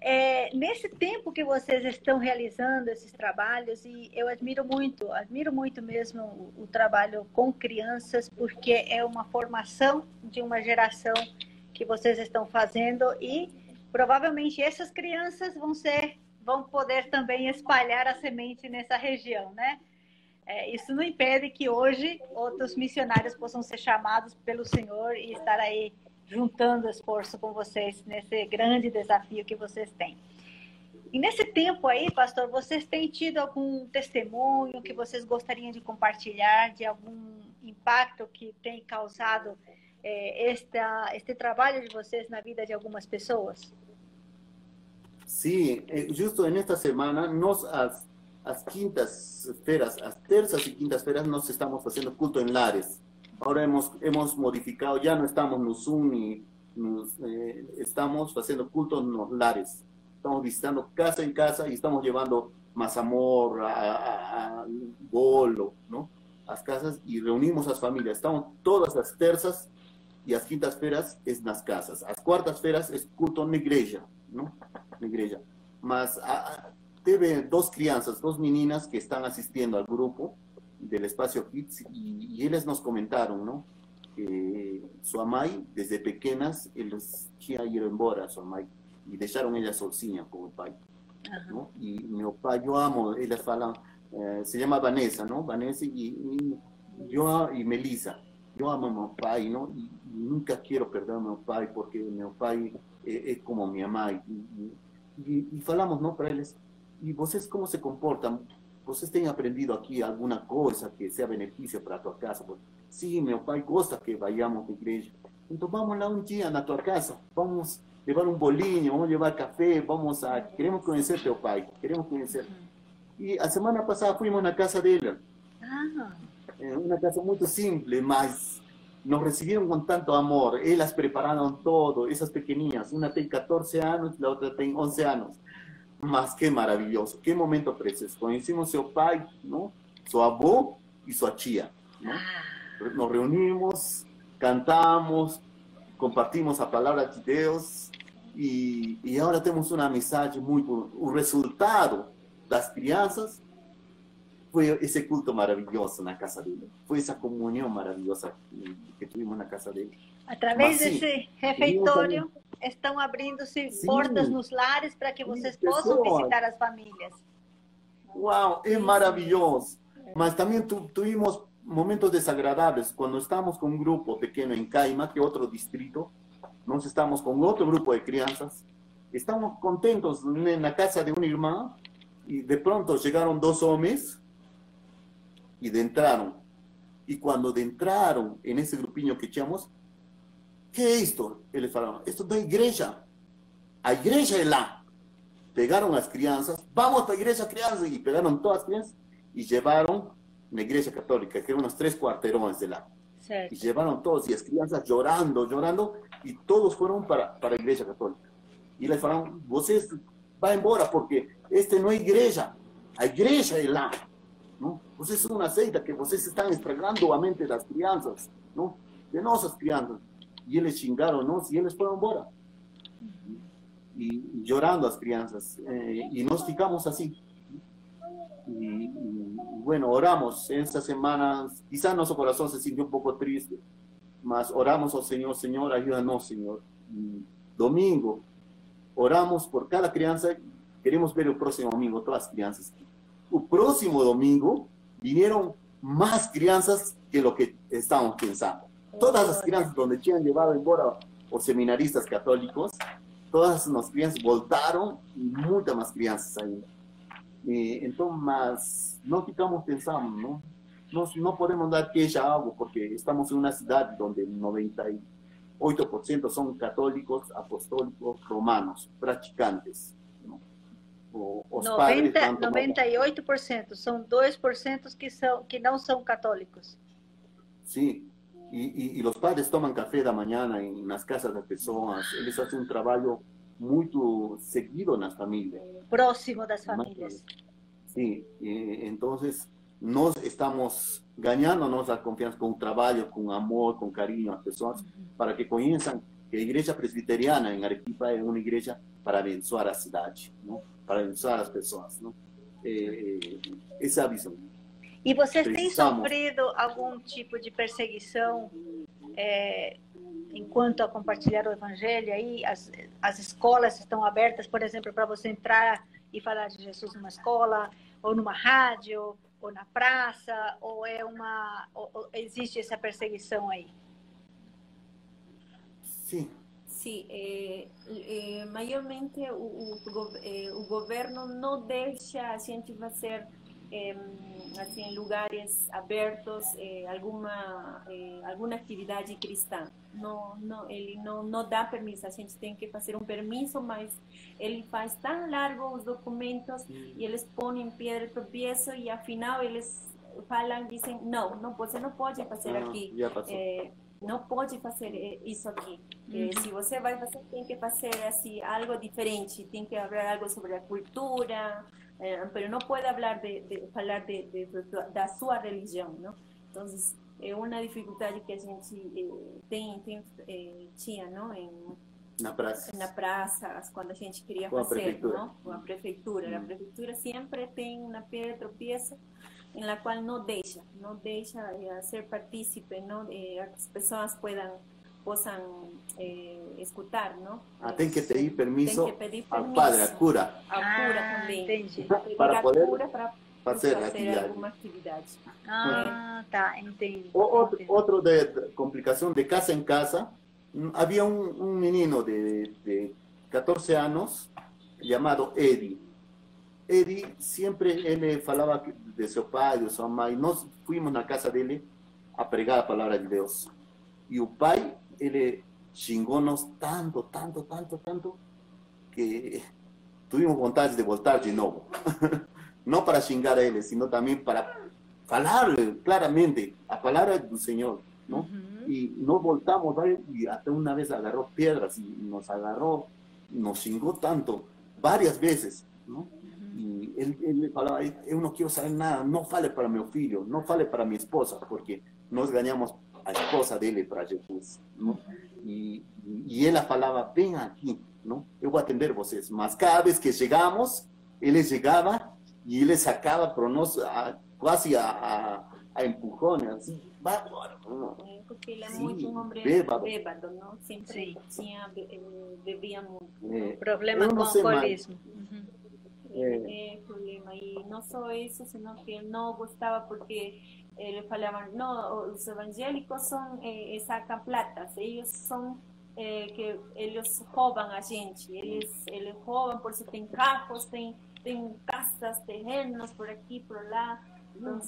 Speaker 1: É, nesse tempo que vocês estão realizando esses trabalhos, e eu admiro muito, admiro muito mesmo o, o, trabalho com crianças, porque é uma formação de uma geração que vocês estão fazendo e provavelmente essas crianças vão ser, vão poder também espalhar a semente nessa região, né? É, isso não impede que hoje outros missionários possam ser chamados pelo Senhor e estar aí juntando esforço com vocês nesse grande desafio que vocês têm. E nesse tempo aí, pastor, vocês têm tido algum testemunho que vocês gostariam de compartilhar de algum impacto que tem causado eh, esta, este trabalho de vocês na vida de algumas pessoas?
Speaker 2: Sim, eh, justo nesta semana, nós as, as quintas-feiras, as terças e quintas-feiras, nós estamos fazendo culto em lares. Ahora hemos, hemos modificado, ya no estamos en Zoom y eh, estamos haciendo cultos en los lares. Estamos visitando casa en casa y estamos llevando más amor, a, a, bolo, ¿no? Las casas y reunimos las familias. Estamos todas las terzas y las quintas feras es las casas. Las cuartas feras es culto en la iglesia, ¿no? En la iglesia. Más, debe dos crianzas, dos meninas que están asistiendo al grupo del espacio Kids y, ellas nos comentaron, ¿no? Que su amai, desde pequeñas, ellos ya embora su amai y dejaron ella solcina con el pai, ¿no? Y mi papá, yo amo, ellas falan, eh, se llama Vanessa, ¿no? Vanessa y, yo y Melissa, yo amo a mi papá, ¿no? Y, nunca quiero perder a mi papá porque mi papá es, como mi amai. Y, y, falamos, ¿no? Para ellos, ¿y vosotros cómo se comportan? vocês têm aprendido aqui alguma coisa que seja benefício para a tua casa? Sim, meu pai gosta que vayamos à igreja. Então vamos lá um dia na tua casa, vamos levar um bolinho, vamos levar café, vamos a... Queremos conhecer teu pai, queremos conhecer. E a semana passada fomos na casa dele. Ah. É uma casa muito simples, mas nos receberam com tanto amor. Elas prepararam todo, essas pequenininhas. Uma tem 14 anos, a outra tem 11 anos mas que maravilhoso, que momento precioso. Conhecemos seu pai, não? Seu avô e sua tia. Não? Ah. Nos reunimos, cantamos, compartimos a palavra de Deus Y, y ahora tenemos una amistad muy, un resultado las crianças fue ese culto maravilloso en la casa de él, fue esa comunión maravillosa que tuvimos en la casa de él.
Speaker 1: A través de ese refeitório, estão abrindo-se portas nos lares para que vocês possam visitar as famílias.
Speaker 2: Uau, é maravilhoso. Mas também tu, tuvimos momentos desagradables cuando estamos con un grupo pequeño en Caima, que otro distrito, nos estamos con otro grupo de crianzas, estamos contentos en la casa de una hermana y de pronto llegaron dos hombres y de entraron. Y cuando de entraron en ese grupinho que echamos, ¿qué es esto? Eles falaron, esto es iglesia. A iglesia es la. Pegaron las crianzas, vamos para la iglesia crianzas, y pegaron todas las crianzas y llevaron la iglesia católica, que eran unos tres cuarterones de la. Y llevaron todos, y las crianzas llorando, llorando, y todos fueron para, para la iglesia católica. Y les falaron, ustedes va embora, porque este no es iglesia, a iglesia es la. ¿no? Vocês são uma seita que vocês estão estragando a mente das crianças, não? de nossas crianças. E eles xingaram nós e eles foram embora. E, e chorando as crianças. Eh, e nós ficamos. E, e, bueno, oramos esta semana, quizás nosso coração se sintió um pouco triste, mas oramos ao Senhor, ajuda-nos, Senhor. E domingo, oramos por cada criança, queremos ver o próximo domingo, todas as crianças el próximo domingo vinieron más crianzas que lo que estábamos pensando. Todas las crianzas donde se han llevado embora los seminaristas católicos, todas las crianças voltaron y muchas más crianças ainda. entonces, no ficamos pensando, ¿no? No, podemos dar queja a algo porque estamos en una ciudad donde el 98% son católicos, apostólicos, romanos, practicantes.
Speaker 1: 90, 98%, são 2% que, são, que não são católicos.
Speaker 2: Sim, e, e, e os padres tomam café da manhã nas casas das pessoas, eles fazem um trabalho muito seguido nas famílias.
Speaker 1: Próximo das famílias.
Speaker 2: Sim, então nós estamos ganhando nossa confiança com o trabalho, com amor, com carinho às pessoas, para que conheçam que a igreja presbiteriana em Arequipa é uma igreja para abençoar a cidade. Não? para abençoar as pessoas. Não? É, essa é a visão.
Speaker 1: E vocês têm sofrido algum tipo de perseguição é, enquanto a compartilhar o evangelho aí? As, as escolas estão abertas, por exemplo, para você entrar e falar de Jesus numa escola, ou numa rádio, ou na praça, ou é uma ou, ou existe essa perseguição aí?
Speaker 2: Sim,
Speaker 4: Sí, eh, eh, mayormente el eh, gobierno no deja a gente fazer em, assim, en lugares abiertos eh, alguna eh, alguma atividade cristã. Não, não, ele não, não dá permiso, a gente tem que fazer um permiso, mas ele faz tão largo os documentos e eles põem pedra tropeço e afinal eles falam, dizem, não, não, você não pode fazer ah, aqui não pode fazer isso aqui. Uhum. Se você vai fazer, tem que fazer assim, algo diferente, tem que falar algo sobre a cultura, eh, mas não pode falar de, de falar de, de, de, da sua religião, não? Então, é uma dificuldade que a gente eh, tem, tem eh, tinha, não? Em,
Speaker 2: na praça.
Speaker 4: Na praça, quando a gente queria com fazer, não? Com a prefeitura. Uhum. A prefeitura sempre tem uma pedra tropeça en la cual no deja, no deja eh, ser partícipe, ¿no? Eh, las personas puedan puedan eh, escuchar, ¿no?
Speaker 2: Ah, tienen que pedir permiso, que pedir permiso al padre, al cura.
Speaker 4: Al cura ah, también.
Speaker 2: Para poder cura para hacer,
Speaker 4: hacer alguna actividad.
Speaker 1: Ah, está, entendi.
Speaker 2: Otro, otro de, complicación de casa en casa, mm, había un, un menino de, de 14 años llamado Eddie Eddie siempre él falaba de su padre, de su mamá, y nos fuimos a la casa de él a pregar la palabra de Dios. Y el pai, él xingó-nos tanto, tanto, tanto, tanto, que tuvimos vontade de voltar de nuevo. (laughs) no para xingar a él, sino también para hablarle claramente a palabra del Señor, ¿no? Y nos voltamos y hasta una vez agarró piedras y nos agarró, nos xingó tanto, varias veces, ¿no? y él, él me falaba, yo no quiero saber nada, no fale para mi filho, no fale para mi esposa, porque nos ganamos a esposa dele para Jesús, ¿no? Y, y ella falaba, ven aquí, ¿no? Yo voy a atender vocês. Mas cada vez que llegamos, él llegaba y él sacaba, pero no, a, casi a, a, a empujones, así, bárbaro.
Speaker 4: ¿no? Porque él es sí, muy un hombre bébado, bébado ¿no? Siempre sí. eh, bebía mucho.
Speaker 1: Eh, Problema con alcoholismo.
Speaker 4: Eh, problema. Y no solo eso, sino que él no gustaba porque eh, falaban, no, los evangélicos son, eh, sacan platas, ellos son eh, que ellos roban a gente, eles, eles roubam, por isso tem carros, tem, tem casas, terrenos por aqui, por lá. Então,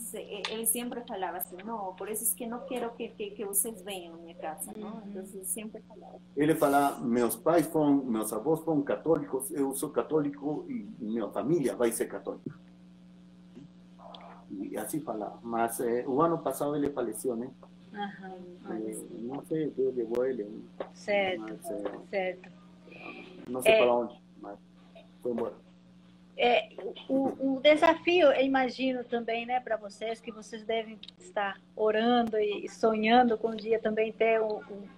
Speaker 4: ele sempre falava assim, não, por isso é que não quero que, que, que vocês venham na minha casa, não? Então, ele sempre falava.
Speaker 2: Ele falava, meus pais foram, meus avós foram católicos, eu sou católico e minha família vai ser católica. E assim falava. Mas eh, o ano passado ele faleceu, né? Aham, eh, não sei, Deus levou ele.
Speaker 1: Certo, mas, eh, certo.
Speaker 2: Não sei é, para onde, mas foi embora.
Speaker 1: É, o, o desafio, eu imagino também, né, para vocês, que vocês devem estar orando e sonhando com um dia também ter um, um,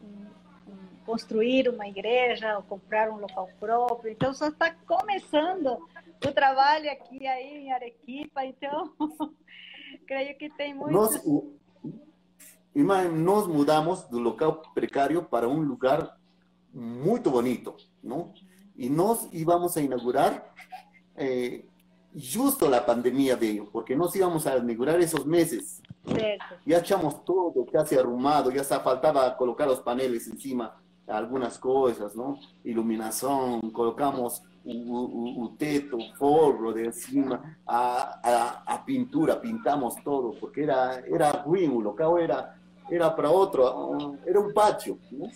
Speaker 1: um, construir uma igreja, ou comprar um local próprio. Então, só está começando o trabalho aqui aí em Arequipa, então (laughs) creio que tem muitos...
Speaker 2: Nós, nós mudamos do local precário para um lugar muito bonito, não? E nós íbamos a inaugurar eh, justo la pandemia veio, porque nos íbamos a inaugurar esos meses.
Speaker 1: Certo.
Speaker 2: Ya echamos todo casi arrumado, ya hasta faltaba colocar los paneles encima, algunas cosas, ¿no? Iluminación, colocamos un teto, forro de encima, a, a, a, pintura, pintamos todo, porque era, era ruin, o local era, era para otro, era un patio, ¿no?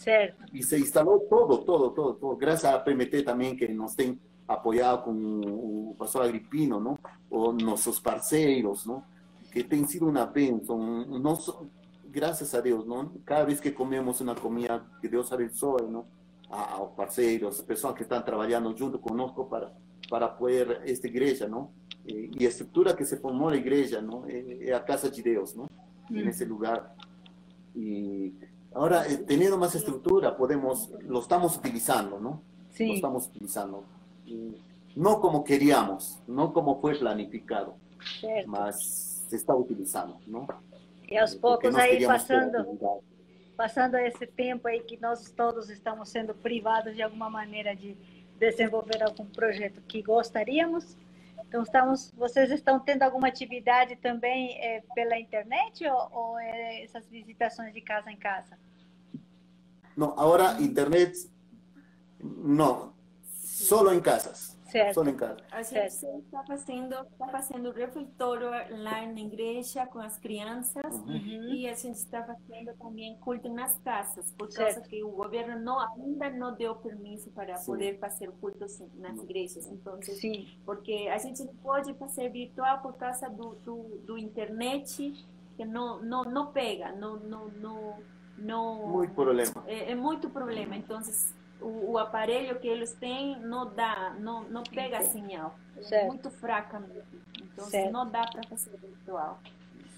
Speaker 2: Y se instaló todo, todo, todo, todo, gracias a PMT también que nos ten apoyado con o pastor Agripino, ¿no? O nuestros parceiros, ¿no? Que tem sido una benção, gracias a Dios, ¿no? Cada vez que comemos una comida que Dios abençoe, ¿no? A, a parceiros, personas que están trabajando junto conosco para, para apoiar esta igreja, ¿no? Eh, y a estructura que se formó la igreja, ¿no? Es a casa de Dios, ¿no? Mm. En ese lugar. Y ahora, eh, teniendo más estructura, podemos, lo estamos utilizando, ¿no?
Speaker 1: Sí.
Speaker 2: Lo estamos utilizando no como queríamos, no como fue planificado,
Speaker 1: certo.
Speaker 2: mas se está utilizando, não?
Speaker 1: E aos poucos aí passando, passando esse tempo aí que nós todos estamos sendo privados de alguma maneira de desenvolver algum projeto que gostaríamos. Então estamos, vocês estão tendo alguma atividade também é, pela internet ou, ou é essas visitações de casa em casa?
Speaker 2: Não, agora internet não, Solo en casas.
Speaker 1: Certo.
Speaker 2: Solo em casa.
Speaker 4: A gente está fazendo, está fazendo refeitório lá na igreja com as crianças uhum. e a gente está fazendo também culto nas casas, por certo. causa que o governo não, ainda não deu permisso para Sim. poder fazer cultos nas igrejas. Então,
Speaker 1: Sim.
Speaker 4: porque a gente não pode fazer virtual por causa do, do, do internet que não, não, não pega, não, não, não, não
Speaker 2: muito problema.
Speaker 4: É, é muito problema. Então, o, o, aparelho que eles têm não dá, não, não pega sinal. É muito fraca mesmo. Então certo. não dá para fazer virtual.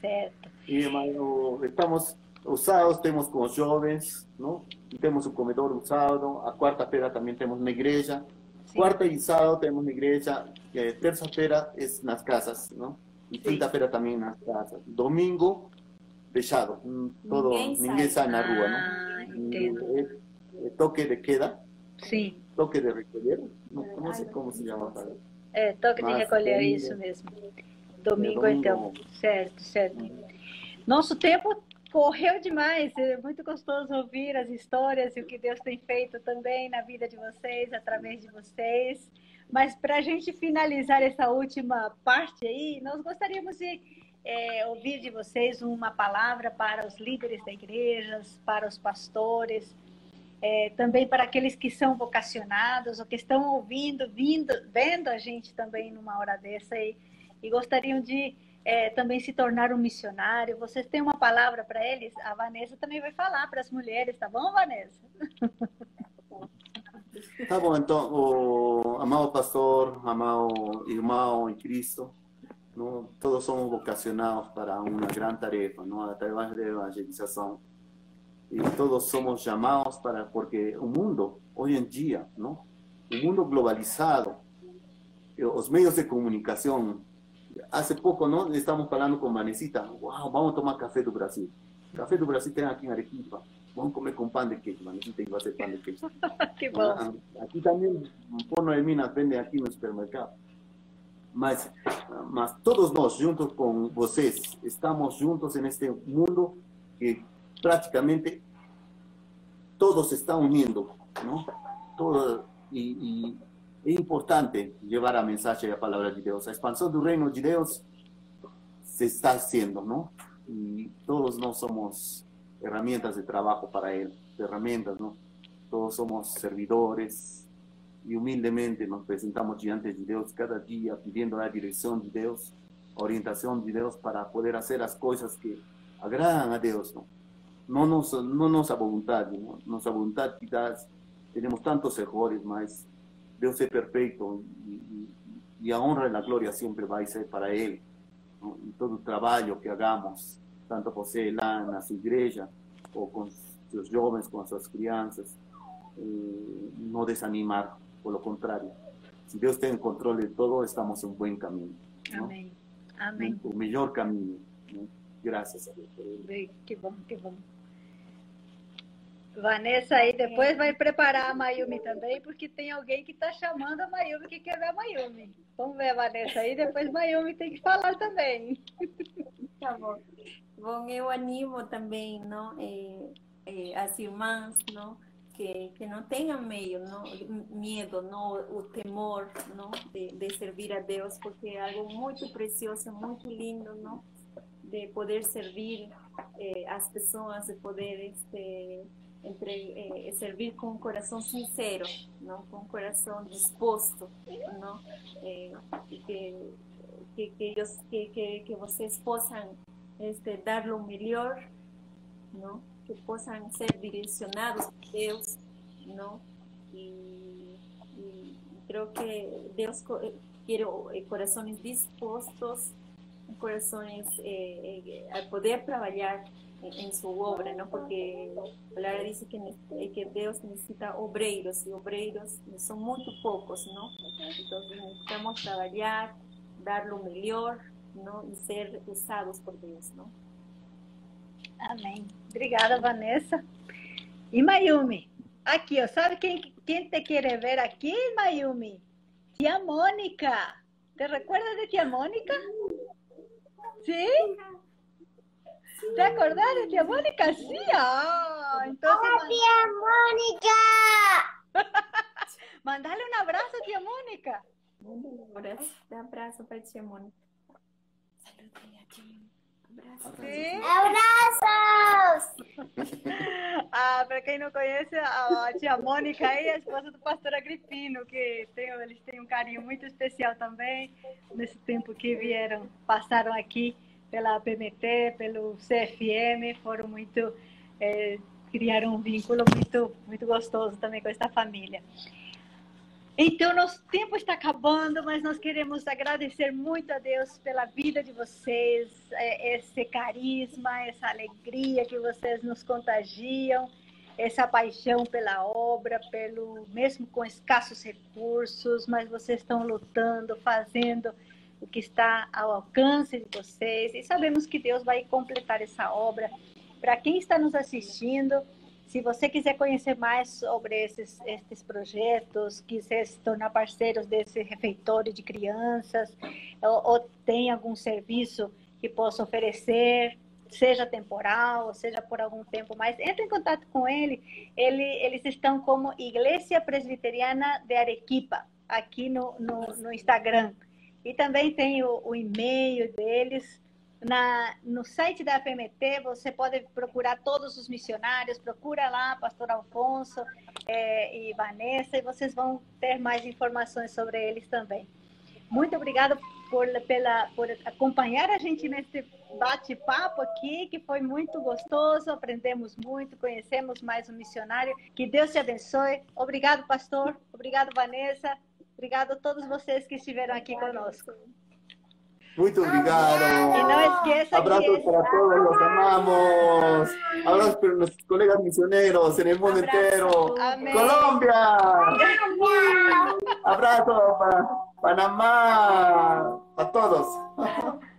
Speaker 1: Certo.
Speaker 2: E mas, estamos os sábados temos com os jovens, não? Temos o comedor o sábado, a quarta-feira também temos na igreja. Sim. Quarta e sábado temos na igreja, é, terça-feira é nas casas, não? E quinta-feira também nas casas. Domingo fechado, todo ninguém, ninguém sai. sai na rua, não?
Speaker 1: Ah, entendo
Speaker 2: toque de queda.
Speaker 1: Sim.
Speaker 2: Toque de recolher. Não, não sei como se chama. Para...
Speaker 1: É, toque Mas, de recolher, isso mesmo. Domingo, é então. Certo, certo. Nosso tempo correu demais. É muito gostoso ouvir as histórias e o que Deus tem feito também na vida de vocês, através de vocês. Mas para a gente finalizar essa última parte aí, nós gostaríamos de é, ouvir de vocês uma palavra para os líderes da igrejas, para os pastores, é, também para aqueles que são vocacionados ou que estão ouvindo, vindo, vendo a gente também numa hora dessa e, e gostariam de é, também se tornar um missionário. Vocês têm uma palavra para eles? A Vanessa também vai falar para as mulheres, tá bom, Vanessa?
Speaker 2: Tá bom, então, o amado pastor, amado irmão em Cristo, não, todos somos vocacionados para uma grande tarefa, não, através da evangelização y todos somos llamados para, porque un mundo hoy en día, ¿no? un mundo globalizado, los medios de comunicación. Hace poco, ¿no? Estamos hablando con Vanesita, wow, vamos a tomar café do Brasil. Café do Brasil tem aqui em Arequipa. Vamos comer com pão de queijo. Vanesita vai ser pão de queijo. (laughs)
Speaker 1: que bom.
Speaker 2: Ah, aqui também, Forno de Minas vende aqui no supermercado. Mas, mas todos nós, juntos com vocês, estamos juntos neste mundo que praticamente todos se estão unindo, não? Todo, e, e é importante levar a mensagem e a palavra de Deus. A expansão do reino de Deus se está haciendo, ¿no? Y todos nós somos herramientas de trabajo para Él, herramientas, ¿no? Todos somos servidores y humildemente nos presentamos diante de Deus cada dia pidiendo a direção de Deus, a orientação de Deus para poder fazer as coisas que agradam a Deus, ¿no? Não, nos, não nossa vontade, ¿no? nossa vontade quizás temos tantos erros, mas Deus é perfeito e, e, a honra e a glória sempre vai ser para Ele. Y todo el trabajo que hagamos, tanto você lá na sua igreja, ou com seus jovens, com suas crianças, eh, não desanimar, pelo contrário. Se Deus tem o controle de todo, estamos em um bom caminho.
Speaker 1: Amém. Amém.
Speaker 2: O melhor caminho. Graças a Deus.
Speaker 1: Que bom, que bom. Vanessa aí depois vai preparar a Mayumi também, porque tem alguém que está chamando a Mayumi que quer ver a Mayumi. Vamos ver a Vanessa aí, depois Mayumi tem que falar também.
Speaker 4: Tá bom. Bom, eu animo também, não, é, é, as irmãs, não, que, que não tenham meio, não, medo, não, o temor, não, de, de servir a Deus, porque é algo muito precioso, muito lindo, não, de poder servir eh, as pessoas, de poder este entre eh, servir con un corazón sincero, ¿no? con un corazón dispuesto, ¿no? Eh, que, que, que, ellos, que, que, que ustedes puedan este, dar lo mejor, ¿no? que puedan ser direccionados por Dios, ¿no? Y, y creo que Dios eh, quiere eh, corazones dispuestos, corazones eh, eh, a poder trabajar en, su obra, ¿no? Porque la palabra dice que, que Dios necesita obreiros y obreiros son muy pocos, ¿no? Entonces necesitamos trabajar, dar lo mejor, ¿no? Y ser usados por Dios, ¿no?
Speaker 1: Amém. Obrigada, Vanessa. E Mayumi, aqui, ó, sabe quem, quem te quer ver aqui, Mayumi? Tia Mônica. ¿Te recuerdas de tia Mônica? ¿Sí? ¿Te acordás de tía Mónica? Sí. Ah, entonces...
Speaker 3: ¡Hola, tía
Speaker 1: Mónica! (laughs) Mandale un abrazo, tía Mónica.
Speaker 4: Un abrazo, un abrazo para tía Mónica. Saludale (laughs) a tía
Speaker 3: Abraços. ¿Sí? ¡Abrazos!
Speaker 1: ah, para quem não conhece, a tia Mônica aí, a esposa do pastor Agripino, que tem, eles têm um carinho muito especial também, nesse tempo que vieram, passaram aqui pela PMT, pelo CFM, foram muito é, criaram um vínculo muito muito gostoso também com esta família. Então, nosso tempo está acabando, mas nós queremos agradecer muito a Deus pela vida de vocês, é, esse carisma, essa alegria que vocês nos contagiam, essa paixão pela obra, pelo mesmo com escassos recursos, mas vocês estão lutando, fazendo o que está ao alcance de vocês e sabemos que Deus vai completar essa obra. Para quem está nos assistindo, se você quiser conhecer mais sobre esses, esses projetos, quiser se tornar parceiros desse refeitório de crianças, ou, ou tem algum serviço que possa oferecer, seja temporal, seja por algum tempo mais, entre em contato com ele. ele eles estão como Igreja Presbiteriana de Arequipa, aqui no, no, no Instagram. E também tem o, o e-mail deles. Na, no site da FMT você pode procurar todos os missionários, procura lá, Pastor Alfonso é, e Vanessa, e vocês vão ter mais informações sobre eles também. Muito obrigada por, pela, por acompanhar a gente nesse bate-papo aqui, que foi muito gostoso, aprendemos muito, conhecemos mais um missionário. Que Deus te abençoe. Obrigado, pastor. Obrigado, Vanessa. Obrigado a todos vocês que estiveram aqui conosco.
Speaker 2: Muy obrigado.
Speaker 1: Y no esqueça
Speaker 2: Abrazos para todos, los amamos. Abrazos para nuestros colegas misioneros en el mundo entero. Colombia. (laughs) Abrazo para Panamá, para todos. (laughs)